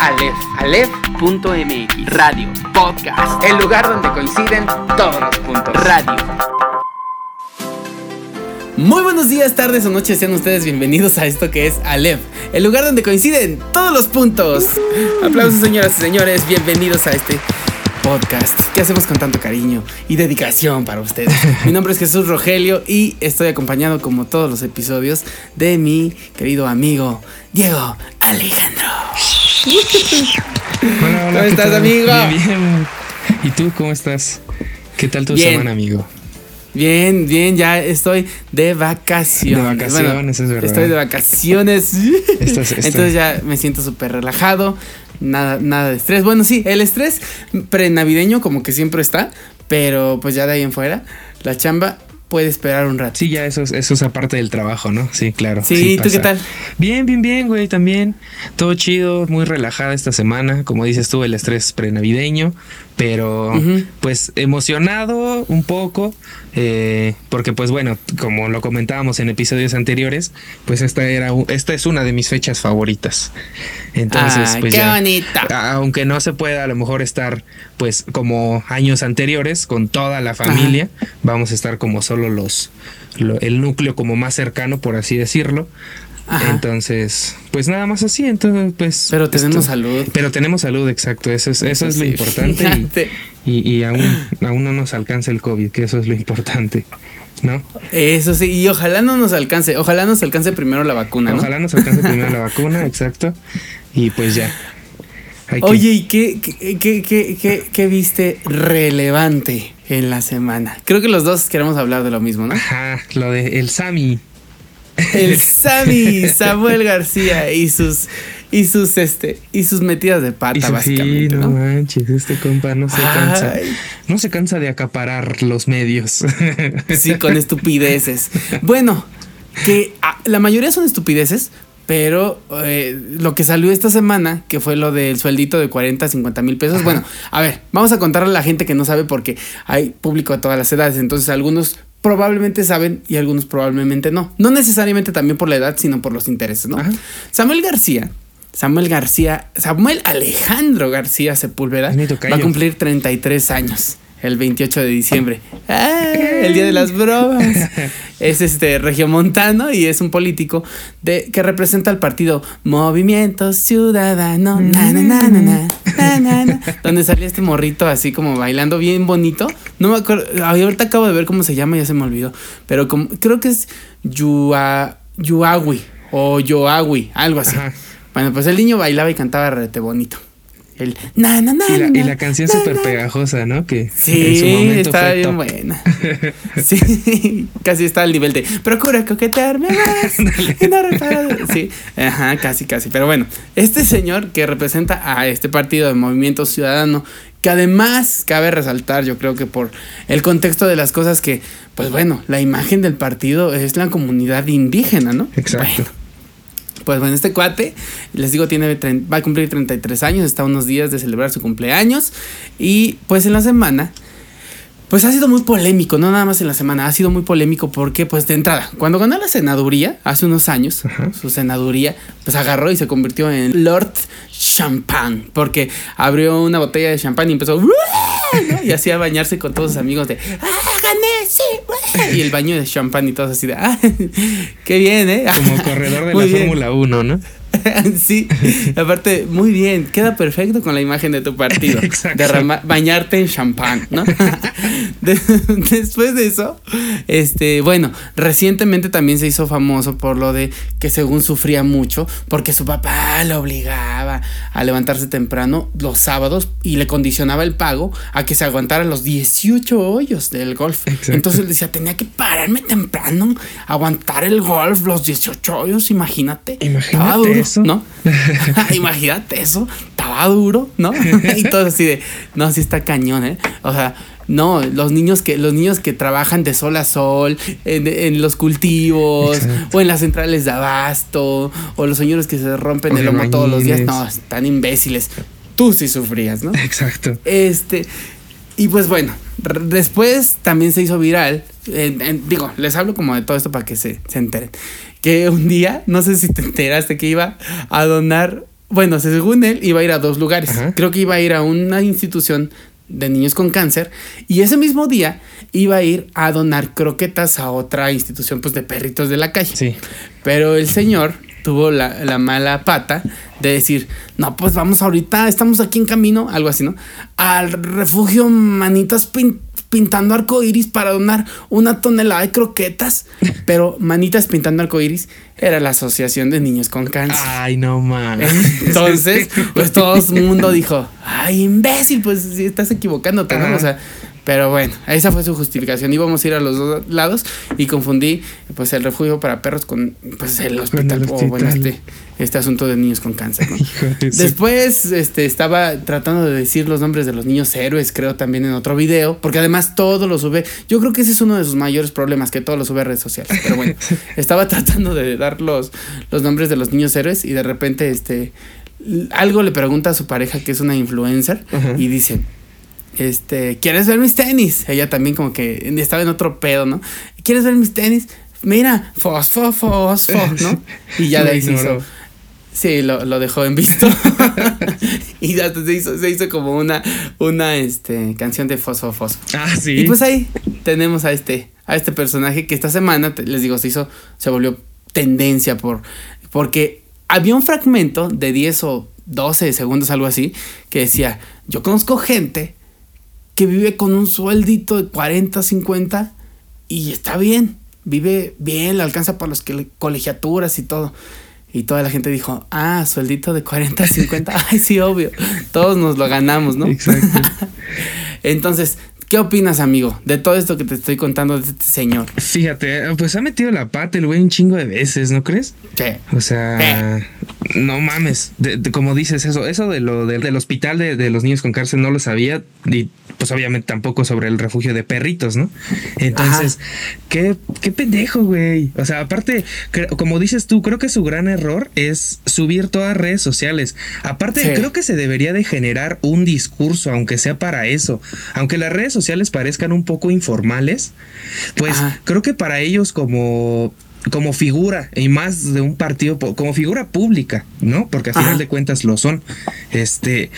Aleph. Aleph.mx Radio Podcast El lugar donde coinciden todos los puntos. Radio Muy buenos días, tardes o noches, sean ustedes bienvenidos a esto que es Aleph, el lugar donde coinciden todos los puntos. Aplausos, señoras y señores, bienvenidos a este podcast que hacemos con tanto cariño y dedicación para ustedes. Mi nombre es Jesús Rogelio y estoy acompañado, como todos los episodios, de mi querido amigo Diego Alejandro. Hola, hola, ¿Cómo ¿qué estás, tal? amigo? Bien, bien. ¿Y tú cómo estás? ¿Qué tal tu Bien. semana, amigo? Bien, bien, ya estoy de vacaciones. De vacaciones, es verdad. Estoy de vacaciones. Estás- estás- Entonces ya me siento súper relajado. Nada, nada de estrés. Bueno, sí, el estrés prenavideño como que siempre está. Pero pues ya de ahí en fuera, la chamba puede esperar un rato. Sí, ya eso, es- eso es aparte del trabajo, ¿no? Sí, claro. Sí, ¿tú qué tal? Bien, bien, bien, güey, también. Todo chido, muy relajada esta semana. Como dices tú, el estrés prenavideño. Pero, pues, emocionado un poco. eh, porque, pues, bueno, como lo comentábamos en episodios anteriores, pues esta era esta es una de mis fechas favoritas. Entonces, pues qué ya- bonita. aunque no se pueda a lo mejor estar pues como años anteriores con toda la familia, vamos a estar como solo los lo- el núcleo como más cercano por así decirlo. Ajá. Entonces, pues nada más así, entonces pues Pero tenemos esto- salud. Pero tenemos salud, exacto, eso es eso es lo importante y, y, y aún aún no nos alcanza el COVID, que eso es lo importante, ¿no? Eso sí, y ojalá no nos alcance. Ojalá nos alcance primero la vacuna, ¿no? Ojalá nos alcance primero la vacuna, exacto. Y pues ya. Hay que- Oye, ¿y qué, qué, qué, qué, qué- qué viste relevante en la semana? Creo que los dos queremos hablar de lo mismo, ¿no? Ajá, lo de el Sami. El Sammy, Samuel García y sus y sus este y sus metidas de pata su- básicamente, sí, no, ¿no? manches, este compa no se cansa. No se cansa de acaparar los medios. Sí, con estupideces. Bueno, que la mayoría son estupideces, pero eh, lo que salió esta semana, que fue lo del sueldito de 40, 50 mil pesos. Bueno, a ver, vamos a contarle a la gente que no sabe porque hay público de todas las edades. Entonces, algunos probablemente saben y algunos probablemente no. No necesariamente también por la edad, sino por los intereses, ¿no? Ajá. Samuel García. Samuel García, Samuel Alejandro García Sepúlveda va a cumplir 33 años el 28 de diciembre. Ah, el día de las bromas. Es este regiomontano y es un político de, que representa al partido Movimiento Ciudadano. Mm. Donde salía este morrito así como bailando bien bonito. No me acuerdo. Ahorita acabo de ver cómo se llama, ya se me olvidó. Pero como, creo que es Yua, Yuawi o Yoawi, algo así. Bueno, pues el niño bailaba y cantaba rete bonito. El na, na, na, y, la, y na, la canción súper pegajosa, ¿no? Que en su Sí, momento estaba fue bien top. buena. Sí, casi está al nivel de procura coquetearme más. y no reparar". Sí, ajá, casi, casi. Pero bueno, este señor que representa a este partido de Movimiento Ciudadano, que además cabe resaltar, yo creo que por el contexto de las cosas que, pues bueno, la imagen del partido es la comunidad indígena, ¿no? Exacto. Bueno, pues bueno, este cuate, les digo, tiene va a cumplir 33 años, está a unos días de celebrar su cumpleaños. Y pues en la semana, pues ha sido muy polémico, no nada más en la semana, ha sido muy polémico porque, pues de entrada, cuando ganó la senaduría, hace unos años, su senaduría, pues agarró y se convirtió en Lord Champagne, porque abrió una botella de champán y empezó, ¿no? y hacía bañarse con todos sus amigos de, ¡ah, gané, sí! ¡buah!", Y el baño de champán y todos así de, ¡ah, qué bien, eh! Como corredor de la. Fórmula 1, ¿no? sí, aparte, muy bien, queda perfecto con la imagen de tu partido. Exacto. Derrama- bañarte en champán, ¿no? De- después de eso, este, bueno, recientemente también se hizo famoso por lo de que según sufría mucho, porque su papá lo obligaba a levantarse temprano los sábados y le condicionaba el pago a que se aguantara los 18 hoyos del golf. Exacto. Entonces él decía, tenía que pararme temprano, aguantar el golf, los 18 hoyos, imagínate. Imagínate eso. ¿no? Imagínate eso, estaba duro, ¿no? y todo así de, no, sí está cañón, ¿eh? O sea, no, los niños que, los niños que trabajan de sol a sol, en, en los cultivos, Exacto. o en las centrales de abasto, o los señores que se rompen O el lomo todos los días, no, están imbéciles. Tú sí sufrías, ¿no? Exacto. Este, y pues bueno, después también se hizo viral. digo, les hablo como de todo esto para que se, se enteren. Que un día, no sé si te enteraste, que iba a donar bueno, según él, iba a ir a dos lugares. Ajá. Creo que iba a ir a una institución de niños con cáncer y ese mismo día iba a ir a donar croquetas a otra institución pues de perritos de la calle. Sí. Pero el señor tuvo la, la mala pata de decir, no, pues vamos ahorita, estamos aquí en camino, algo así, ¿no? Al refugio Manitas Pin- pintando arcoiris para donar una tonelada de croquetas. Pero Manitas pintando arcoiris era la Asociación de Niños con Cáncer. Ay, no mames. Entonces, pues todo el mundo dijo, ay, imbécil, pues si estás equivocándote, ¿no? O sea, pero bueno, esa fue su justificación. Íbamos a ir a los dos lados y confundí pues el refugio para perros con pues el hospital, o bueno, este, este asunto de niños con cáncer, Después este, estaba tratando de decir los nombres de los niños héroes, creo también en otro video, porque además todo lo sube. Yo creo que ese es uno de sus mayores problemas, que todo lo sube a redes sociales. Pero bueno, estaba tratando de dar los, los nombres de los niños héroes y de repente este, algo le pregunta a su pareja, que es una influencer, y dice, este, ¿quieres ver mis tenis? Ella también como que estaba en otro pedo, ¿no? ¿Quieres ver mis tenis? Mira, fosfo, fosfo, ¿no? Y ya se hizo. Sí, lo, lo dejó en visto. y hasta se hizo, se hizo como una, una este, canción de Fosfo Fosfo. Ah, sí. Y pues ahí tenemos a este, a este personaje que esta semana, les digo, se hizo, se volvió tendencia por, porque había un fragmento de 10 o 12 segundos, algo así, que decía, yo conozco gente que vive con un sueldito de 40, 50 y está bien, vive bien, le alcanza para los que colegiaturas y todo. Y toda la gente dijo, ah, sueldito de 40, 50, ay, sí, obvio, todos nos lo ganamos, ¿no? Exacto. Entonces, ¿qué opinas, amigo, de todo esto que te estoy contando de este señor? Fíjate, pues ha metido la pata el güey un chingo de veces, ¿no crees? Sí. O sea, no mames. De- de- como dices eso, eso de lo de- del hospital de, los niños con cárcel no lo sabía. Y pues obviamente tampoco sobre el refugio de perritos, ¿no? Entonces, qué, qué pendejo, güey. O sea, aparte, como dices tú, creo que su gran error es subir todas redes sociales. Aparte, Sí. creo que se debería de generar un discurso, aunque sea para eso. Aunque las redes sociales parezcan un poco informales, pues Ajá. creo que para ellos como como figura y más de un partido como figura pública, ¿no? Porque al final Ajá. de cuentas lo son. Este,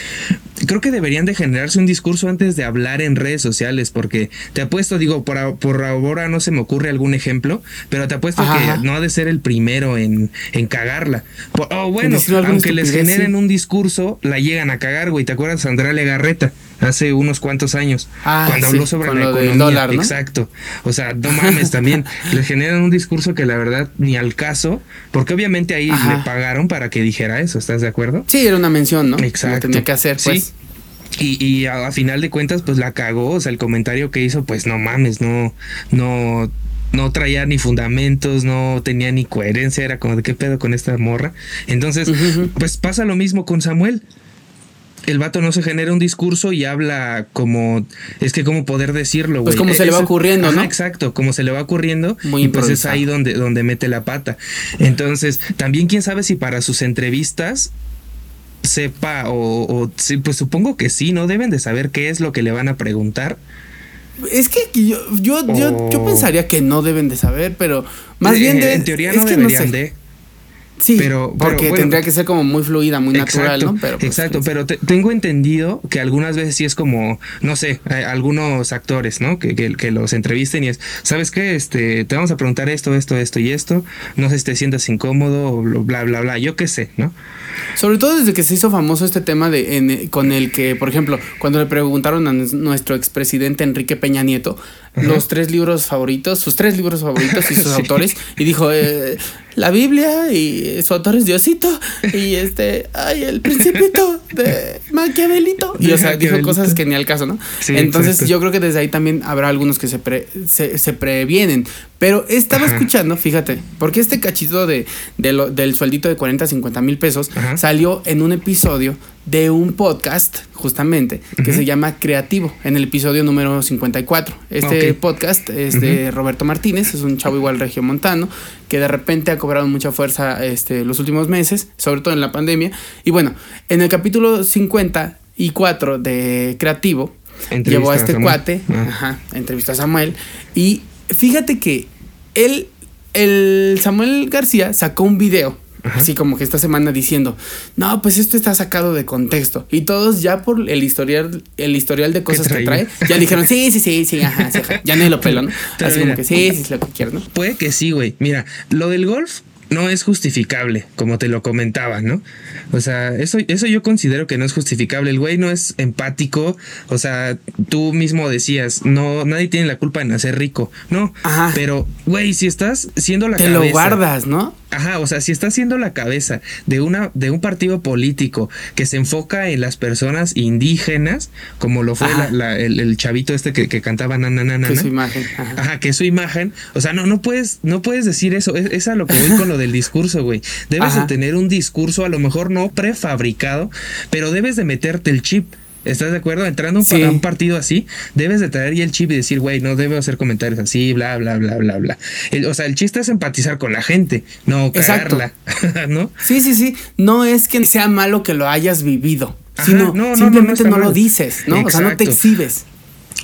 creo que deberían de generarse un discurso antes de hablar en redes sociales, porque te apuesto, digo, por, a- por ahora no se me ocurre algún ejemplo, pero te apuesto Ajá, que no ha de ser el primero en, en cagarla. Por- oh, bueno, aunque les generen sí. un discurso, la llegan a cagar, güey. ¿Te acuerdas Andrea Legarreta? Hace unos cuantos años, Ah, cuando sí, habló sobre la economía. dólar, ¿no? Exacto. O sea, no mames también. les generan un discurso que la verdad ni al caso, porque obviamente ahí Ajá. le pagaron para que dijera eso, ¿estás de acuerdo? Sí, era una mención, ¿no? Exacto. Lo tenía que hacer, pues. Sí. Y, y a, a final de cuentas, pues la cagó. O sea, el comentario que hizo, pues no mames, no, no, no traía ni fundamentos, no tenía ni coherencia. Era como de qué pedo con esta morra. Entonces, pues pasa lo mismo con Samuel. El vato no se genera un discurso y habla como. Es que, ¿cómo poder decirlo, güey? Pues como se le va ocurriendo, Ajá, ¿no? Exacto, como se le va ocurriendo. Muy y pues es ahí donde, donde mete la pata. Entonces, también quién sabe si para sus entrevistas sepa o, o pues supongo que sí, ¿no? Deben de saber qué es lo que le van a preguntar. Es que yo, yo, yo, yo pensaría que no deben de saber, pero más Eh, bien en, de- en teoría no deberían sé. de. Sí, pero- pero porque bueno. tendría que ser como muy fluida, muy natural, ¿no? Pero, pues, exacto, pero te- tengo entendido que algunas veces sí es como, no sé, algunos actores, ¿no? Que, que, que los entrevisten y es, ¿sabes qué? Este, te vamos a preguntar esto, esto, esto y esto, no sé si te sientas incómodo o bla, bla, bla, yo qué sé, ¿no? Sobre todo desde que se hizo famoso este tema de en- con el que, por ejemplo, cuando le preguntaron a nuestro expresidente Enrique Peña Nieto los tres libros favoritos, sus tres libros favoritos y sus Sí. autores, y dijo eh, la Biblia y su autor es Diosito y este, ay, el Principito de Maquiavelito. Y o sea, dijo cosas que ni al caso, ¿no? Sí, Entonces exacto. yo creo que desde ahí también habrá algunos que se, pre- se, se previenen. Pero estaba Ajá. escuchando, fíjate, porque este cachito de, de lo- del sueldito de 40, 50 mil pesos Ajá. salió en un episodio de un podcast, justamente, que se llama Creativo, en el episodio número 54. Este podcast es de Roberto Martínez, es un chavo igual regiomontano, que de repente ha cobrado mucha fuerza este, los últimos meses, sobre todo en la pandemia. Y bueno, en el capítulo 54 de Creativo, Entrevista llevó a este cuate, Ah. ajá, entrevistó a Samuel, y fíjate que él, el Samuel García sacó un video así como que esta semana diciendo, no, pues esto está sacado de contexto. Y todos ya por el historial, el historial de cosas que trae, ya dijeron, sí, sí, sí, sí, ajá, sí, ajá. ya nadie lo peló, ¿no? Así como que sí, sí, es lo que quiero, ¿no? Puede que sí, güey. Mira, lo del golf no es justificable, como te lo comentaba, ¿no? O sea, eso, eso yo considero que no es justificable. El güey no es empático. O sea, tú mismo decías, no, nadie tiene la culpa de nacer rico. No, Ajá. pero, güey, si estás siendo la Te cabeza. lo guardas, ¿no? Ajá, o sea, si estás siendo la cabeza de una de un partido político que se enfoca en las personas indígenas, como lo fue la- la- el, el chavito este que, que cantaba na na na na, Que su imagen. Ajá. Ajá, que es su imagen. O sea, no, no puedes, no puedes decir eso. Es, es a lo que voy con lo del discurso, güey. Debes Ajá. de tener un discurso, a lo mejor no prefabricado, pero debes de meterte el chip. ¿Estás de acuerdo? Entrando Sí. a un partido así, debes de traer ya el chip y decir, güey, no debo hacer comentarios así, bla, bla, bla, bla, bla. El- o sea, el chiste es empatizar con la gente, no cagarla, ¿no? Sí, sí, sí. No es que sea malo que lo hayas vivido, Ajá, sino no, no, no, no simplemente no, lo dices, ¿no? O sea, no te exhibes.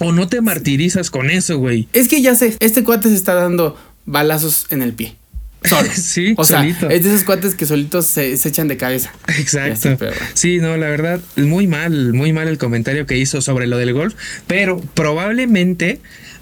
O no te martirizas con eso, güey. Es que ya sé, este cuate se está dando balazos en el pie. Solo. Sí, o sea, solito. es de esos cuates que solitos se, se echan de cabeza. Exacto. Así, pero bueno. Sí, no, la verdad, muy mal, muy mal el comentario que hizo sobre lo del golf, pero probablemente,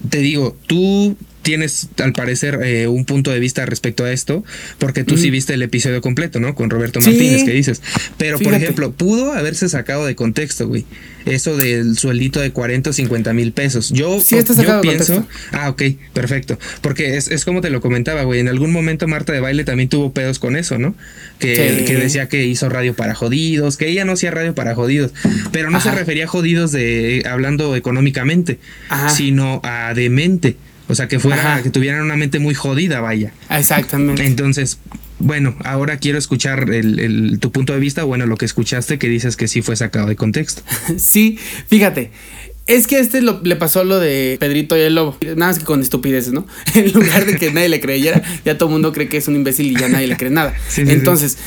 te digo, tú tienes al parecer eh, un punto de vista respecto a esto, porque tú sí viste el episodio completo, ¿no? Con Roberto Sí. Martínez, que dices. Pero, por ejemplo, pudo haberse sacado de contexto, güey. Eso del sueldito de 40 o 50 mil pesos. Yo, Sí, está yo de pienso. contexto. Ah, ok, perfecto. Porque es, es como te lo comentaba, güey. En algún momento Marta de Baile también tuvo pedos con eso, ¿no? Que, Sí. que decía que hizo radio para jodidos, que ella no hacía radio para jodidos, pero no Ajá. se refería a jodidos de hablando económicamente, Ajá. sino a demente. O sea, que fuera, Ajá. que tuvieran una mente muy jodida, vaya. Exactamente. Entonces, bueno, ahora quiero escuchar el, el- tu punto de vista, bueno, lo que escuchaste que dices que sí fue sacado de contexto. Sí, fíjate. Es que a este lo- le pasó lo de Pedrito y el lobo. Nada más que con estupideces, ¿no? En lugar de que nadie le creyera, ya todo el mundo cree que es un imbécil y ya nadie le cree nada. Sí, sí. Entonces,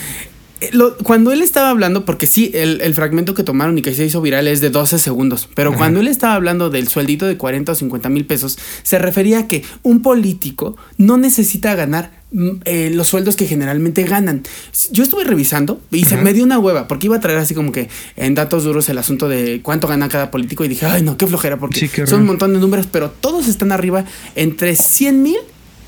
lo- cuando él estaba hablando, porque sí, el, el fragmento que tomaron y que se hizo viral es de 12 segundos, pero Ajá. cuando él estaba hablando del sueldito de 40 o 50 mil pesos, se refería a que un político no necesita ganar mm, eh, los sueldos que generalmente ganan. Yo estuve revisando y se me dio una hueva, porque iba a traer así como que en datos duros el asunto de cuánto gana cada político y dije, ay no, qué flojera, porque Sí, son un montón de números, pero todos están arriba entre 100 mil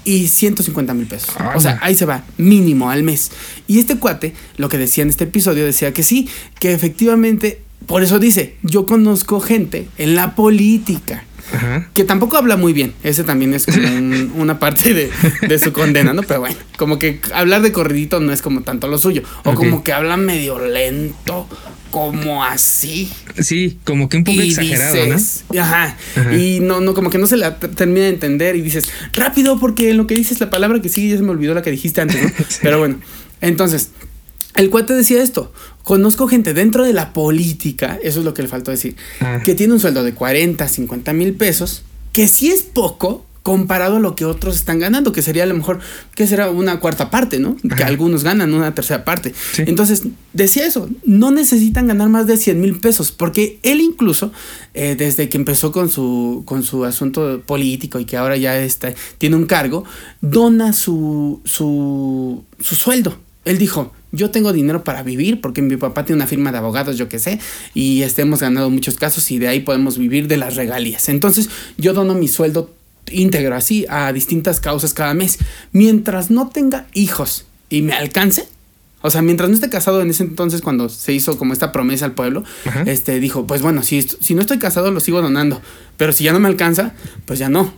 y 150 mil pesos. ¡Hala! O sea, ahí se va, mínimo al mes. Y este cuate, lo que decía en este episodio, decía que sí, que efectivamente, por eso dice, yo conozco gente en la política. Ajá. Que tampoco habla muy bien. Ese también es como un- una parte de, de su condena, ¿no? Pero bueno, como que hablar de corridito no es como tanto lo suyo. O como que habla medio lento, como así. Sí, como que un poco Y exagerado, dices, Ajá. Ajá. Y no, no, como que no se la termina de entender y dices, rápido, porque en lo que dices la palabra que sigue ya se me olvidó la que dijiste antes, ¿no? Sí. Pero bueno, entonces, el cuate decía esto. Conozco gente dentro de la política, eso es lo que le faltó decir, Ah. que tiene un sueldo de 40, 50 mil pesos, que sí es poco comparado a lo que otros están ganando, que sería a lo mejor, que será una cuarta parte, ¿no? Que algunos ganan una tercera parte. Sí. Entonces, decía eso, no necesitan ganar más de 100 mil pesos, porque él incluso, eh, desde que empezó con su, con su asunto político y que ahora ya está, tiene un cargo, dona su, su, su sueldo. Él dijo, yo tengo dinero para vivir porque mi papá tiene una firma de abogados, yo qué sé, y este, hemos ganado muchos casos y de ahí podemos vivir de las regalías. Entonces yo dono mi sueldo íntegro así a distintas causas cada mes. Mientras no tenga hijos y me alcance, o sea, mientras no esté casado en ese entonces cuando se hizo como esta promesa al pueblo, Ajá. este dijo, pues bueno, si, si no estoy casado lo sigo donando, pero si ya no me alcanza, pues ya no.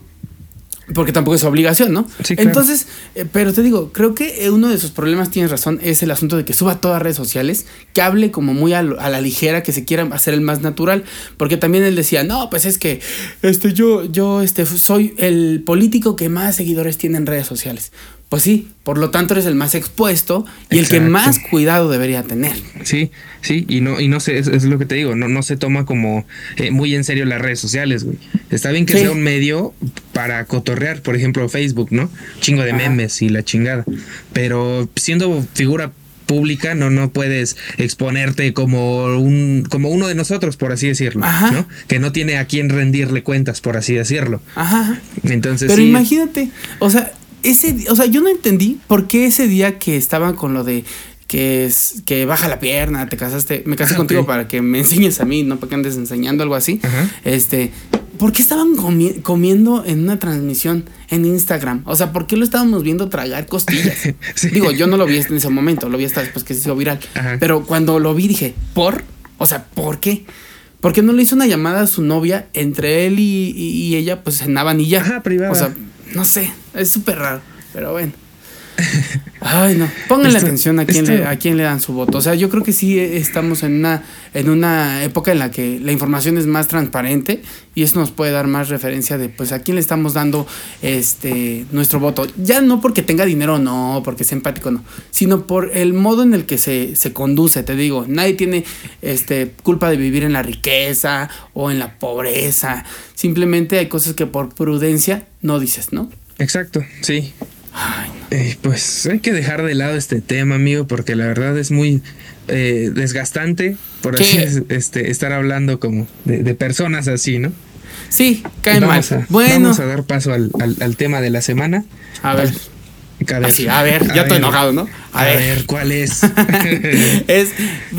Porque tampoco es obligación, ¿no? Sí, claro. Entonces, eh, pero te digo, creo que eh, uno de sus problemas, tienes razón, es el asunto de que suba a todas redes sociales, que hable como muy a, lo- a la ligera, que se quiera hacer el más natural. Porque también él decía, no, pues es que este, yo, yo este, soy el político que más seguidores tiene en redes sociales. Pues sí, por lo tanto eres el más expuesto y el que más cuidado debería tener. Sí, sí, y no, y no sé, es, es lo que te digo, no, no se toma como eh, muy en serio las redes sociales, güey. Está bien que Sí. sea un medio para cotorrear, por ejemplo, Facebook, ¿no? Chingo de Ajá. memes y la chingada. Pero siendo figura pública no no puedes exponerte como un como uno de nosotros por así decirlo Ajá. no que no tiene a quién rendirle cuentas por así decirlo Ajá. entonces Pero sí, imagínate, o sea, ese, o sea, yo no entendí por qué ese día que estaban con lo de que es que baja la pierna, te casaste, me casé Ah, contigo para que me enseñes a mí, no para que andes enseñando algo así. Ajá. Este, ¿por qué estaban comi- comiendo en una transmisión en Instagram? O sea, ¿por qué lo estábamos viendo tragar costillas? Sí. Digo, yo no lo vi en ese momento, lo vi hasta después que se hizo viral. Ajá. Pero cuando lo vi dije, ¿por? O sea, ¿por qué? ¿Por qué no le hizo una llamada a su novia? Entre él y, y- y ella, pues cenaban y ya. Ajá, privada. O sea, no sé, es súper raro, pero bueno. Ay, no. Pónganle atención a quién, le, a quién le dan su voto. O sea, yo creo que sí estamos en una, en una época en la que la información es más transparente y eso nos puede dar más referencia de pues a quién le estamos dando este nuestro voto. Ya no porque tenga dinero no, porque sea empático no, sino por el modo en el que se, se conduce, te digo. Nadie tiene este culpa de vivir en la riqueza o en la pobreza. Simplemente hay cosas que por prudencia no dices, ¿no? Exacto, sí. Eh, pues hay que dejar de lado este tema, amigo, porque la verdad es muy eh, desgastante, por así ¿Qué? es- este, estar hablando como de, de personas así, ¿no? Sí, cae mal. vamos a, bueno, vamos a dar paso al, al- al tema de la semana. a ver. A ver, Así, a ver, ya estoy enojado, ¿no? A, A ver. ver. ¿cuál es? es,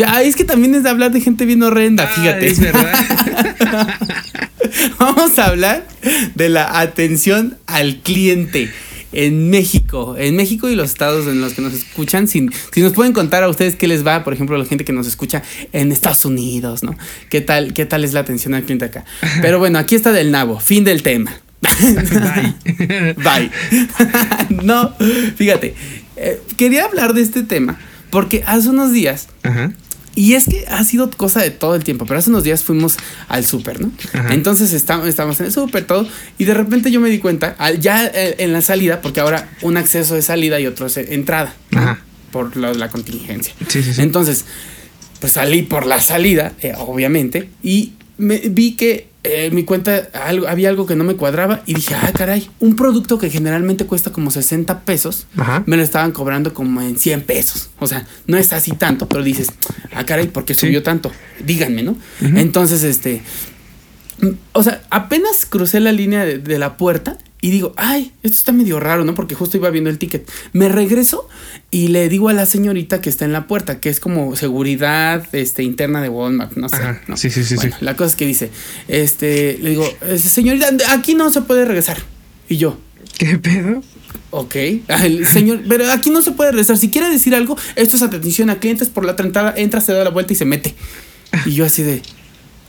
ah, es que también es de hablar de gente bien horrenda, Ah, fíjate. es verdad. Vamos a hablar de la atención al cliente en México, en México y los estados en los que nos escuchan. Si, si nos pueden contar a ustedes qué les va, por ejemplo, la gente que nos escucha en Estados Unidos, ¿no? ¿Qué tal, qué tal es la atención al cliente acá? Pero bueno, aquí está del nabo, fin del tema. Bye. Bye. no, fíjate, eh, quería hablar de este tema porque hace unos días Ajá. Y es que ha sido cosa de todo el tiempo, pero hace unos días fuimos al súper, ¿no? Ajá. Entonces está- estábamos en el súper, todo, y de repente yo me di cuenta, ya eh, en la salida, porque ahora un acceso es salida y otro es entrada, ¿no? Ajá. por de la contingencia. Sí, sí, sí. Entonces, pues salí por la salida, eh, obviamente, y me vi que eh, en mi cuenta algo, había algo que no me cuadraba y dije, ah, caray, un producto que generalmente cuesta como 60 pesos, Ajá. me lo estaban cobrando como en 100 pesos. O sea, no es así tanto, pero dices, ah, caray, ¿por qué Sí. subió tanto? Díganme, ¿no? Entonces, este, o sea, apenas crucé la línea de, de la puerta y digo, ay, esto está medio raro, ¿no? Porque justo iba viendo el ticket. Me regreso y le digo a la señorita que está en la puerta, que es como seguridad este, interna de Walmart, no sé. Ajá. ¿no? Sí, sí, sí, Bueno, sí. La cosa es que dice, este, le digo, "Este, señorita, aquí no se puede regresar. Y yo, ¿Qué pedo? Ok, el señor, pero aquí no se puede regresar. Si quiere decir algo, esto es atención a clientes por la otra entrada, entra, se da la vuelta y se mete. Y yo así de.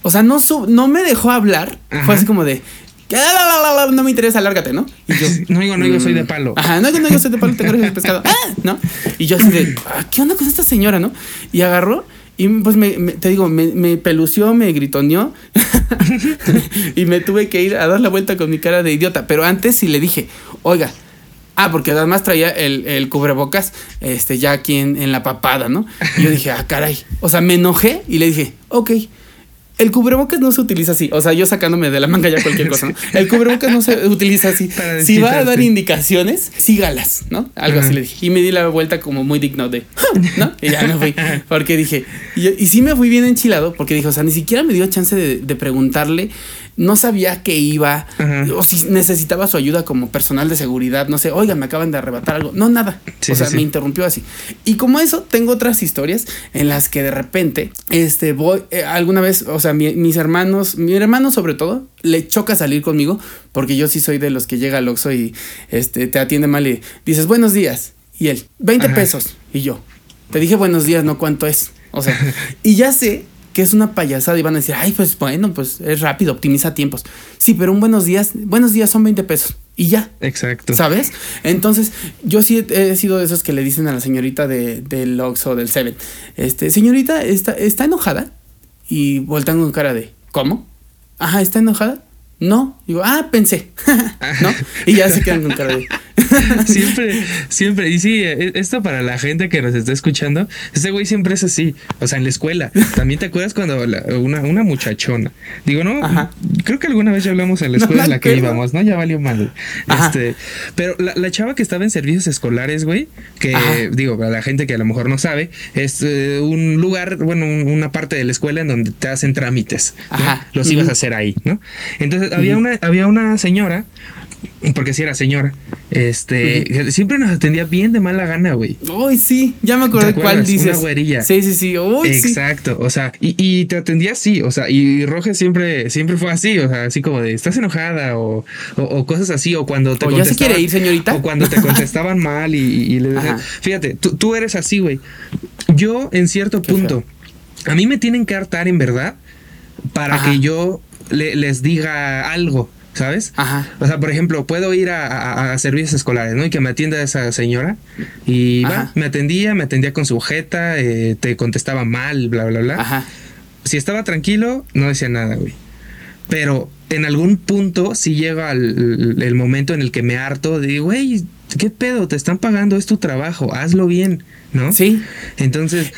O sea, no, su- no me dejó hablar. Ajá. Fue así como de. "Ah, No me interesa, lárgate, ¿no? Y yo. No digo, no digo, soy de palo. Ajá, no, no, yo soy de palo, tengo orejas de pescado. Ah, ¿no? Y yo así de, "Ah, ¿qué onda con esta señora, no? Y agarró y pues me, me- te digo, me, me pelució, me gritoneó y me tuve que ir a dar la vuelta con mi cara de idiota. Pero antes sí le dije, oiga, ah, porque además traía el, el cubrebocas este, ya aquí en, en la papada, ¿no? Y yo dije, ah, caray. O sea, me enojé y le dije, ok. El cubrebocas no se utiliza así. O sea, yo sacándome de la manga ya cualquier cosa, ¿no? El cubrebocas no se utiliza así. Si va a dar indicaciones, sígalas, ¿no? Algo así le dije. Y me di la vuelta como muy digno de, ¿no? Y ya me fui. Porque dije, y, y sí me fui bien enchilado, porque dije, o sea, ni siquiera me dio chance de, de preguntarle. No sabía qué iba, o si necesitaba su ayuda como personal de seguridad. No sé, oiga, me acaban de arrebatar algo. No, nada. Sí, o sea, sí. me interrumpió así. Y como eso, tengo otras historias en las que de repente, este, voy, eh, alguna vez, o sea, mi- mis hermanos, mi hermano sobre todo, le choca salir conmigo, porque yo sí soy de los que llega al Oxxo y este, te atiende mal y dices, buenos días. Y él, 20 Ajá. pesos. Y yo, te dije buenos días, no cuánto es. O sea, y ya sé que es una payasada y van a decir, ay, pues bueno, pues es rápido, optimiza tiempos. Sí, pero un buenos días, buenos días son 20 pesos. Y ya, Exacto. ¿Sabes? Entonces, yo sí he, he sido de esos que le dicen a la señorita de, del Oxxo o del Seven, este, señorita, ¿está, ¿está enojada? Y voltean con cara de, ¿cómo? Ajá, ¿está enojada? No. Digo, ah, pensé. ¿No? Y ya se quedan con cara de. siempre, siempre. Y sí, e- esto para la gente que nos está escuchando, este güey siempre es así. O sea, en la escuela. También te acuerdas cuando la- una, una muchachona. Digo, no, Ajá. creo que alguna vez ya hablamos en la escuela en la que íbamos, ¿no? Ya valió mal. Ajá. Este, pero la, la chava que estaba en servicios escolares, güey, que Ajá. digo, para la gente que a lo mejor no sabe, es eh, un lugar, bueno, un- una parte de la escuela en donde te hacen trámites. ¿no? Ajá. Los ibas a hacer ahí, ¿no? Entonces había una, había una señora porque si era señora, este, siempre nos atendía bien de mala gana, güey. Uy, sí, ya me acordé ¿Te cuál dices. Una güerilla. Sí, sí, sí. Uy, sí. Exacto, o sea, y, y te atendía así, o sea, y Roge siempre, siempre fue así, o sea, así como de, ¿estás enojada? O, o, o cosas así, o cuando te O, ¿ya se quiere contestaban- ir, señorita? O cuando te contestaban mal y, y le decían, fíjate, tú, tú eres así, güey. Yo, en cierto Qué punto, a mí me tienen que hartar en verdad para Ajá. que yo le- les diga algo, ¿sabes? Ajá. O sea, por ejemplo, puedo ir a, a- a servicios escolares, ¿no? Y que me atienda esa señora. Y va, me atendía, me atendía con su jeta, eh, te contestaba mal, bla, bla, bla. Ajá. Si estaba tranquilo, no decía nada, güey. Pero en algún punto sí llega el, el momento en el que me harto de, güey, ¿qué pedo? Te están pagando, es tu trabajo, hazlo bien, ¿no? Sí. Entonces,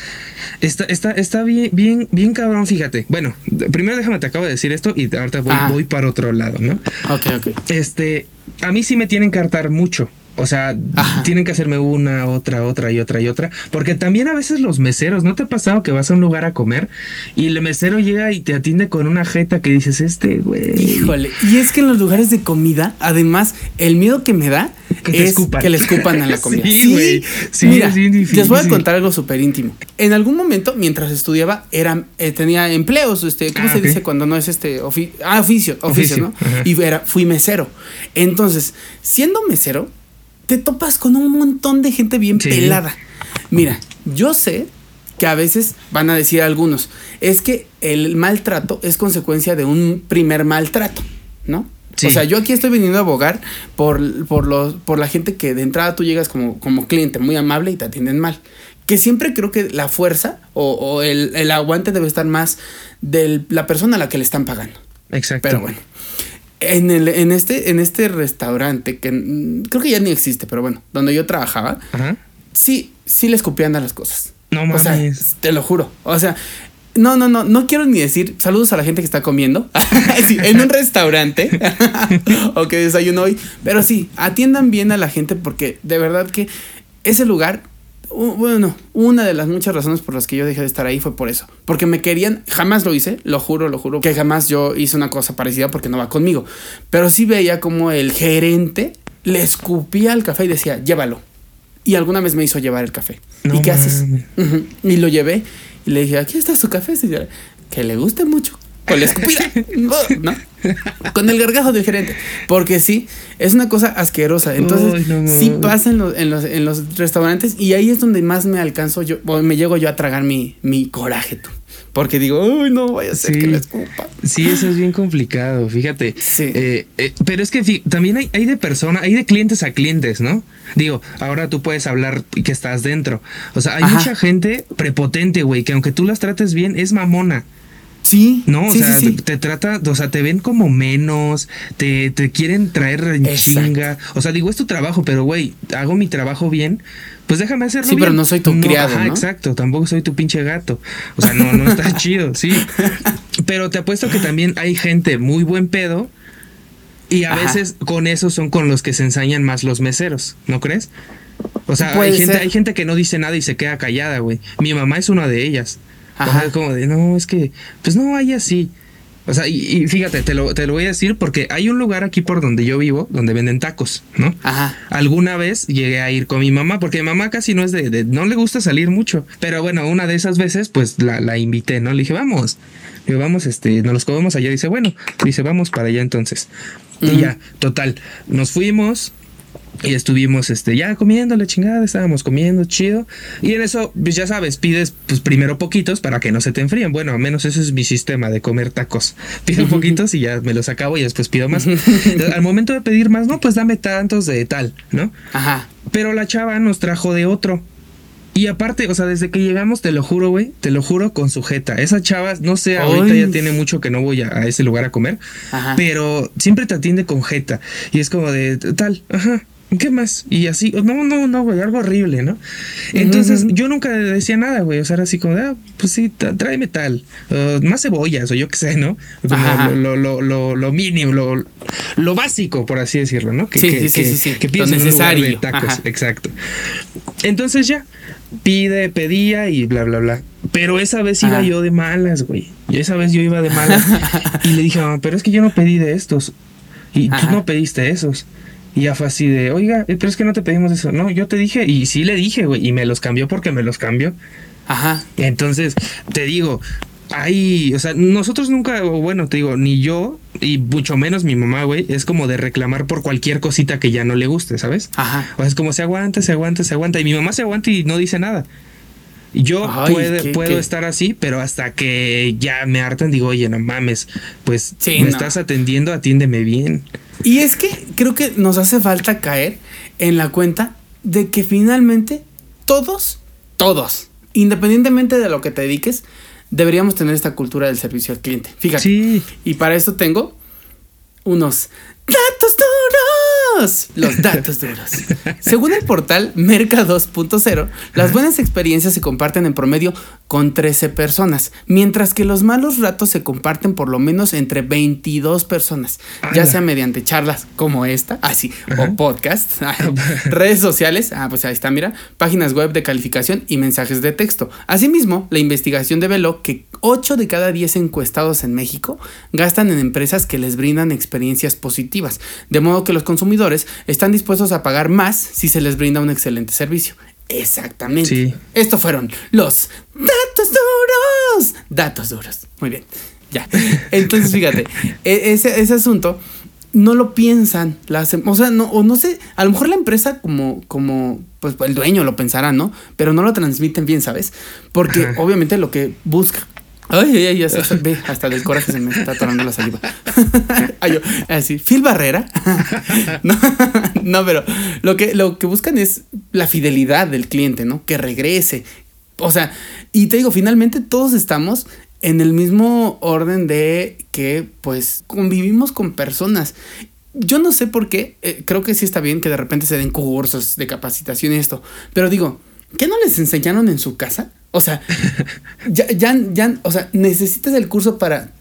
está, está, está bien, bien, bien cabrón, fíjate. Bueno, primero déjame, te acabo de decir esto y ahorita voy, Ajá. voy para otro lado, ¿no? Ok, ok. Este, a mí sí me tienen que hartar mucho. O sea, Ajá. tienen que hacerme una, otra, otra y otra y otra. Porque también a veces los meseros, ¿no te ha pasado que vas a un lugar a comer y el mesero llega y te atiende con una jeta que dices, este, güey. Híjole. Y es que en los lugares de comida, además, el miedo que me da Que te es escupan. que le escupan a la comida. Sí, güey. Sí, Mira, es bien difícil. les voy a contar algo súper íntimo. En algún momento, mientras estudiaba, era, eh, tenía empleos, este, ¿cómo Ah, se dice cuando no es este ofi- ah, oficio, oficio, Oficio, ¿no? ajá. Y era, fui mesero. Entonces, siendo mesero, te topas con un montón de gente bien Sí. pelada. Mira, yo sé que a veces van a decir algunos, es que el maltrato es consecuencia de un primer maltrato, ¿no? Sí. O sea, yo aquí estoy viniendo a abogar por, por, los, por la gente que de entrada tú llegas como, como cliente muy amable y te atienden mal. Que siempre creo que la fuerza o, o el, el aguante debe estar más de la persona a la que le están pagando. Exacto. Pero bueno. En, el, en, este, en este restaurante, que mm, creo que ya ni existe, pero bueno, donde yo trabajaba, Ajá. sí, sí le escupían a las cosas. No O sea, mames. te lo juro. O sea, no, no, no, no quiero ni decir saludos a la gente que está comiendo Sí, en un restaurante o que desayuno hoy, pero sí, atiendan bien a la gente porque de verdad que ese lugar, bueno, una de las muchas razones por las que yo dejé de estar ahí fue por eso, porque me querían, jamás lo hice, lo juro, lo juro, que jamás yo hice una cosa parecida porque no va conmigo, pero sí veía como el gerente le escupía al café y decía, llévalo. Y alguna vez me hizo llevar el café. No ¿Y qué haces? Y lo llevé y le dije, aquí está su café, señora. Que le guste mucho. Con la escupida. ¿No? Con el gargajo del gerente. Porque sí, es una cosa asquerosa. Entonces, no sí pasa en los, en, los, en los restaurantes y ahí es donde más me alcanzo yo, o me llego yo a tragar mi, mi coraje, tú. Porque digo, uy, no vaya a ser Sí. que le escupa. Sí, eso es bien complicado, fíjate. Sí. Eh, eh, pero es que también hay, hay de persona, hay de clientes a clientes, ¿no? Digo, ahora tú puedes hablar que estás dentro. O sea, hay Ajá. mucha gente prepotente, güey, que aunque tú las trates bien, es mamona. Sí, No, sí, o sea, sí, sí. te trata, o sea, te ven como menos, te, te quieren traer en Exacto. chinga. O sea, digo, es tu trabajo, pero güey, hago mi trabajo bien, pues déjame hacerlo Sí, bien. pero no soy tu criado, Ajá, ¿no? exacto, tampoco soy tu pinche gato. O sea, no, no está chido, sí. Pero te apuesto que también hay gente muy buen pedo y a Ajá. veces con eso son con los que se ensañan más los meseros, ¿no crees? O sea, hay gente, hay gente que no dice nada y se queda callada, güey. Mi mamá es una de ellas. O Ajá. sea, como de, no, es que, pues no hay así. O sea, y, y fíjate, te lo, te lo voy a decir porque hay un lugar aquí por donde yo vivo donde venden tacos, ¿no? Ajá. Alguna vez llegué a ir con mi mamá, porque mi mamá casi no es de, de- no le gusta salir mucho. Pero bueno, una de esas veces, pues la, la invité, ¿no? Le dije, vamos. Le digo, vamos, este, nos los comemos allá. Dice, bueno, dice, vamos para allá entonces. Y ya, total, nos fuimos. Y estuvimos, este, ya comiendo la chingada, estábamos comiendo, chido. Y en eso, pues ya sabes, pides, pues primero poquitos para que no se te enfríen. Bueno, al menos ese es mi sistema de comer tacos. Pido poquitos y ya me los acabo y después pido más. al momento de pedir más, no, pues dame tantos de tal, ¿no? Ajá. Pero la chava nos trajo de otro. Y aparte, o sea, desde que llegamos, te lo juro, güey, te lo juro con sujeta. Esa chava, no sé, ahorita Ay. ya tiene mucho que no voy a, a ese lugar a comer, Ajá. pero siempre te atiende con jeta. Y es como de tal, ajá. ¿Qué más? Y así, no, no, no, güey, algo horrible, ¿no? Entonces, yo nunca decía nada, güey. O sea, era así como, de, ah, pues sí, tráeme tal. uh, más cebollas, o yo qué sé, ¿no? Como lo, lo, lo, lo mínimo, lo, lo básico, por así decirlo, ¿no? Que, Sí, que, sí, sí, que- sí, sí. que Lo pides en un lugar de necesario. tacos. Ajá. Exacto. Entonces ya, pide, pedía y bla, bla, bla. Pero esa vez iba yo de malas, güey. Y esa vez yo iba de malas. y le dije, "Mamá, pero es que yo no pedí de estos. y Ajá. tú no pediste esos. Y ya fue así de, oiga, eh, pero es que no te pedimos eso. No, yo te dije, y sí le dije, güey, y me los cambió porque me los cambió. Ajá. Entonces, te digo, hay, o sea, nosotros nunca, o bueno, te digo, ni yo, y mucho menos mi mamá, güey, es como de reclamar por cualquier cosita que ya no le guste, ¿sabes? Ajá. O sea, es como se aguanta, se aguanta, se aguanta. Y mi mamá se aguanta y no dice nada. Yo Ay, puede- qué- puedo qué- estar así, pero hasta que ya me hartan, digo, oye, no mames, pues Sí, me no. estás atendiendo, atiéndeme bien. Y es que creo que nos hace falta caer en la cuenta de que finalmente todos, todos, independientemente de lo que te dediques, deberíamos tener esta cultura del servicio al cliente. Fíjate. Sí. Y para esto tengo unos datos duros. Los datos duros. Según el portal Merca 2.0, las buenas experiencias se comparten en promedio con 13 personas, mientras que los malos ratos se comparten por lo menos entre 22 personas, ya sea mediante charlas como esta, así, o podcast, ay, redes sociales, ah, pues ahí está, mira, páginas web de calificación y mensajes de texto. Asimismo, la investigación develó que 8 de cada 10 encuestados en México gastan en empresas que les brindan experiencias positivas, de modo que los consumidores están dispuestos a pagar más si se les brinda un excelente servicio. Exactamente. Sí. Estos fueron los datos duros. Datos duros. Muy bien. Ya. Entonces, fíjate, e- ese, ese asunto no lo piensan. Las, o sea, no, o no sé, a lo mejor la empresa como, como, pues el dueño lo pensará, ¿no? Pero no lo transmiten bien, ¿sabes? Porque obviamente lo que busca. Ay, ay, ay, ya se, ve, hasta del coraje se me está atorando la saliva. Ay, yo, así, Phil Barrera. no, no, pero lo que, lo que buscan es la fidelidad del cliente, ¿no? Que regrese. O sea, y te digo, finalmente todos estamos en el mismo orden de que, pues, convivimos con personas. Yo no sé por qué, eh, creo que sí está bien que de repente se den cursos de capacitación y esto, pero digo, ¿qué no les enseñaron en su casa? O sea, ya, ya, ya, o sea, necesitas el curso para,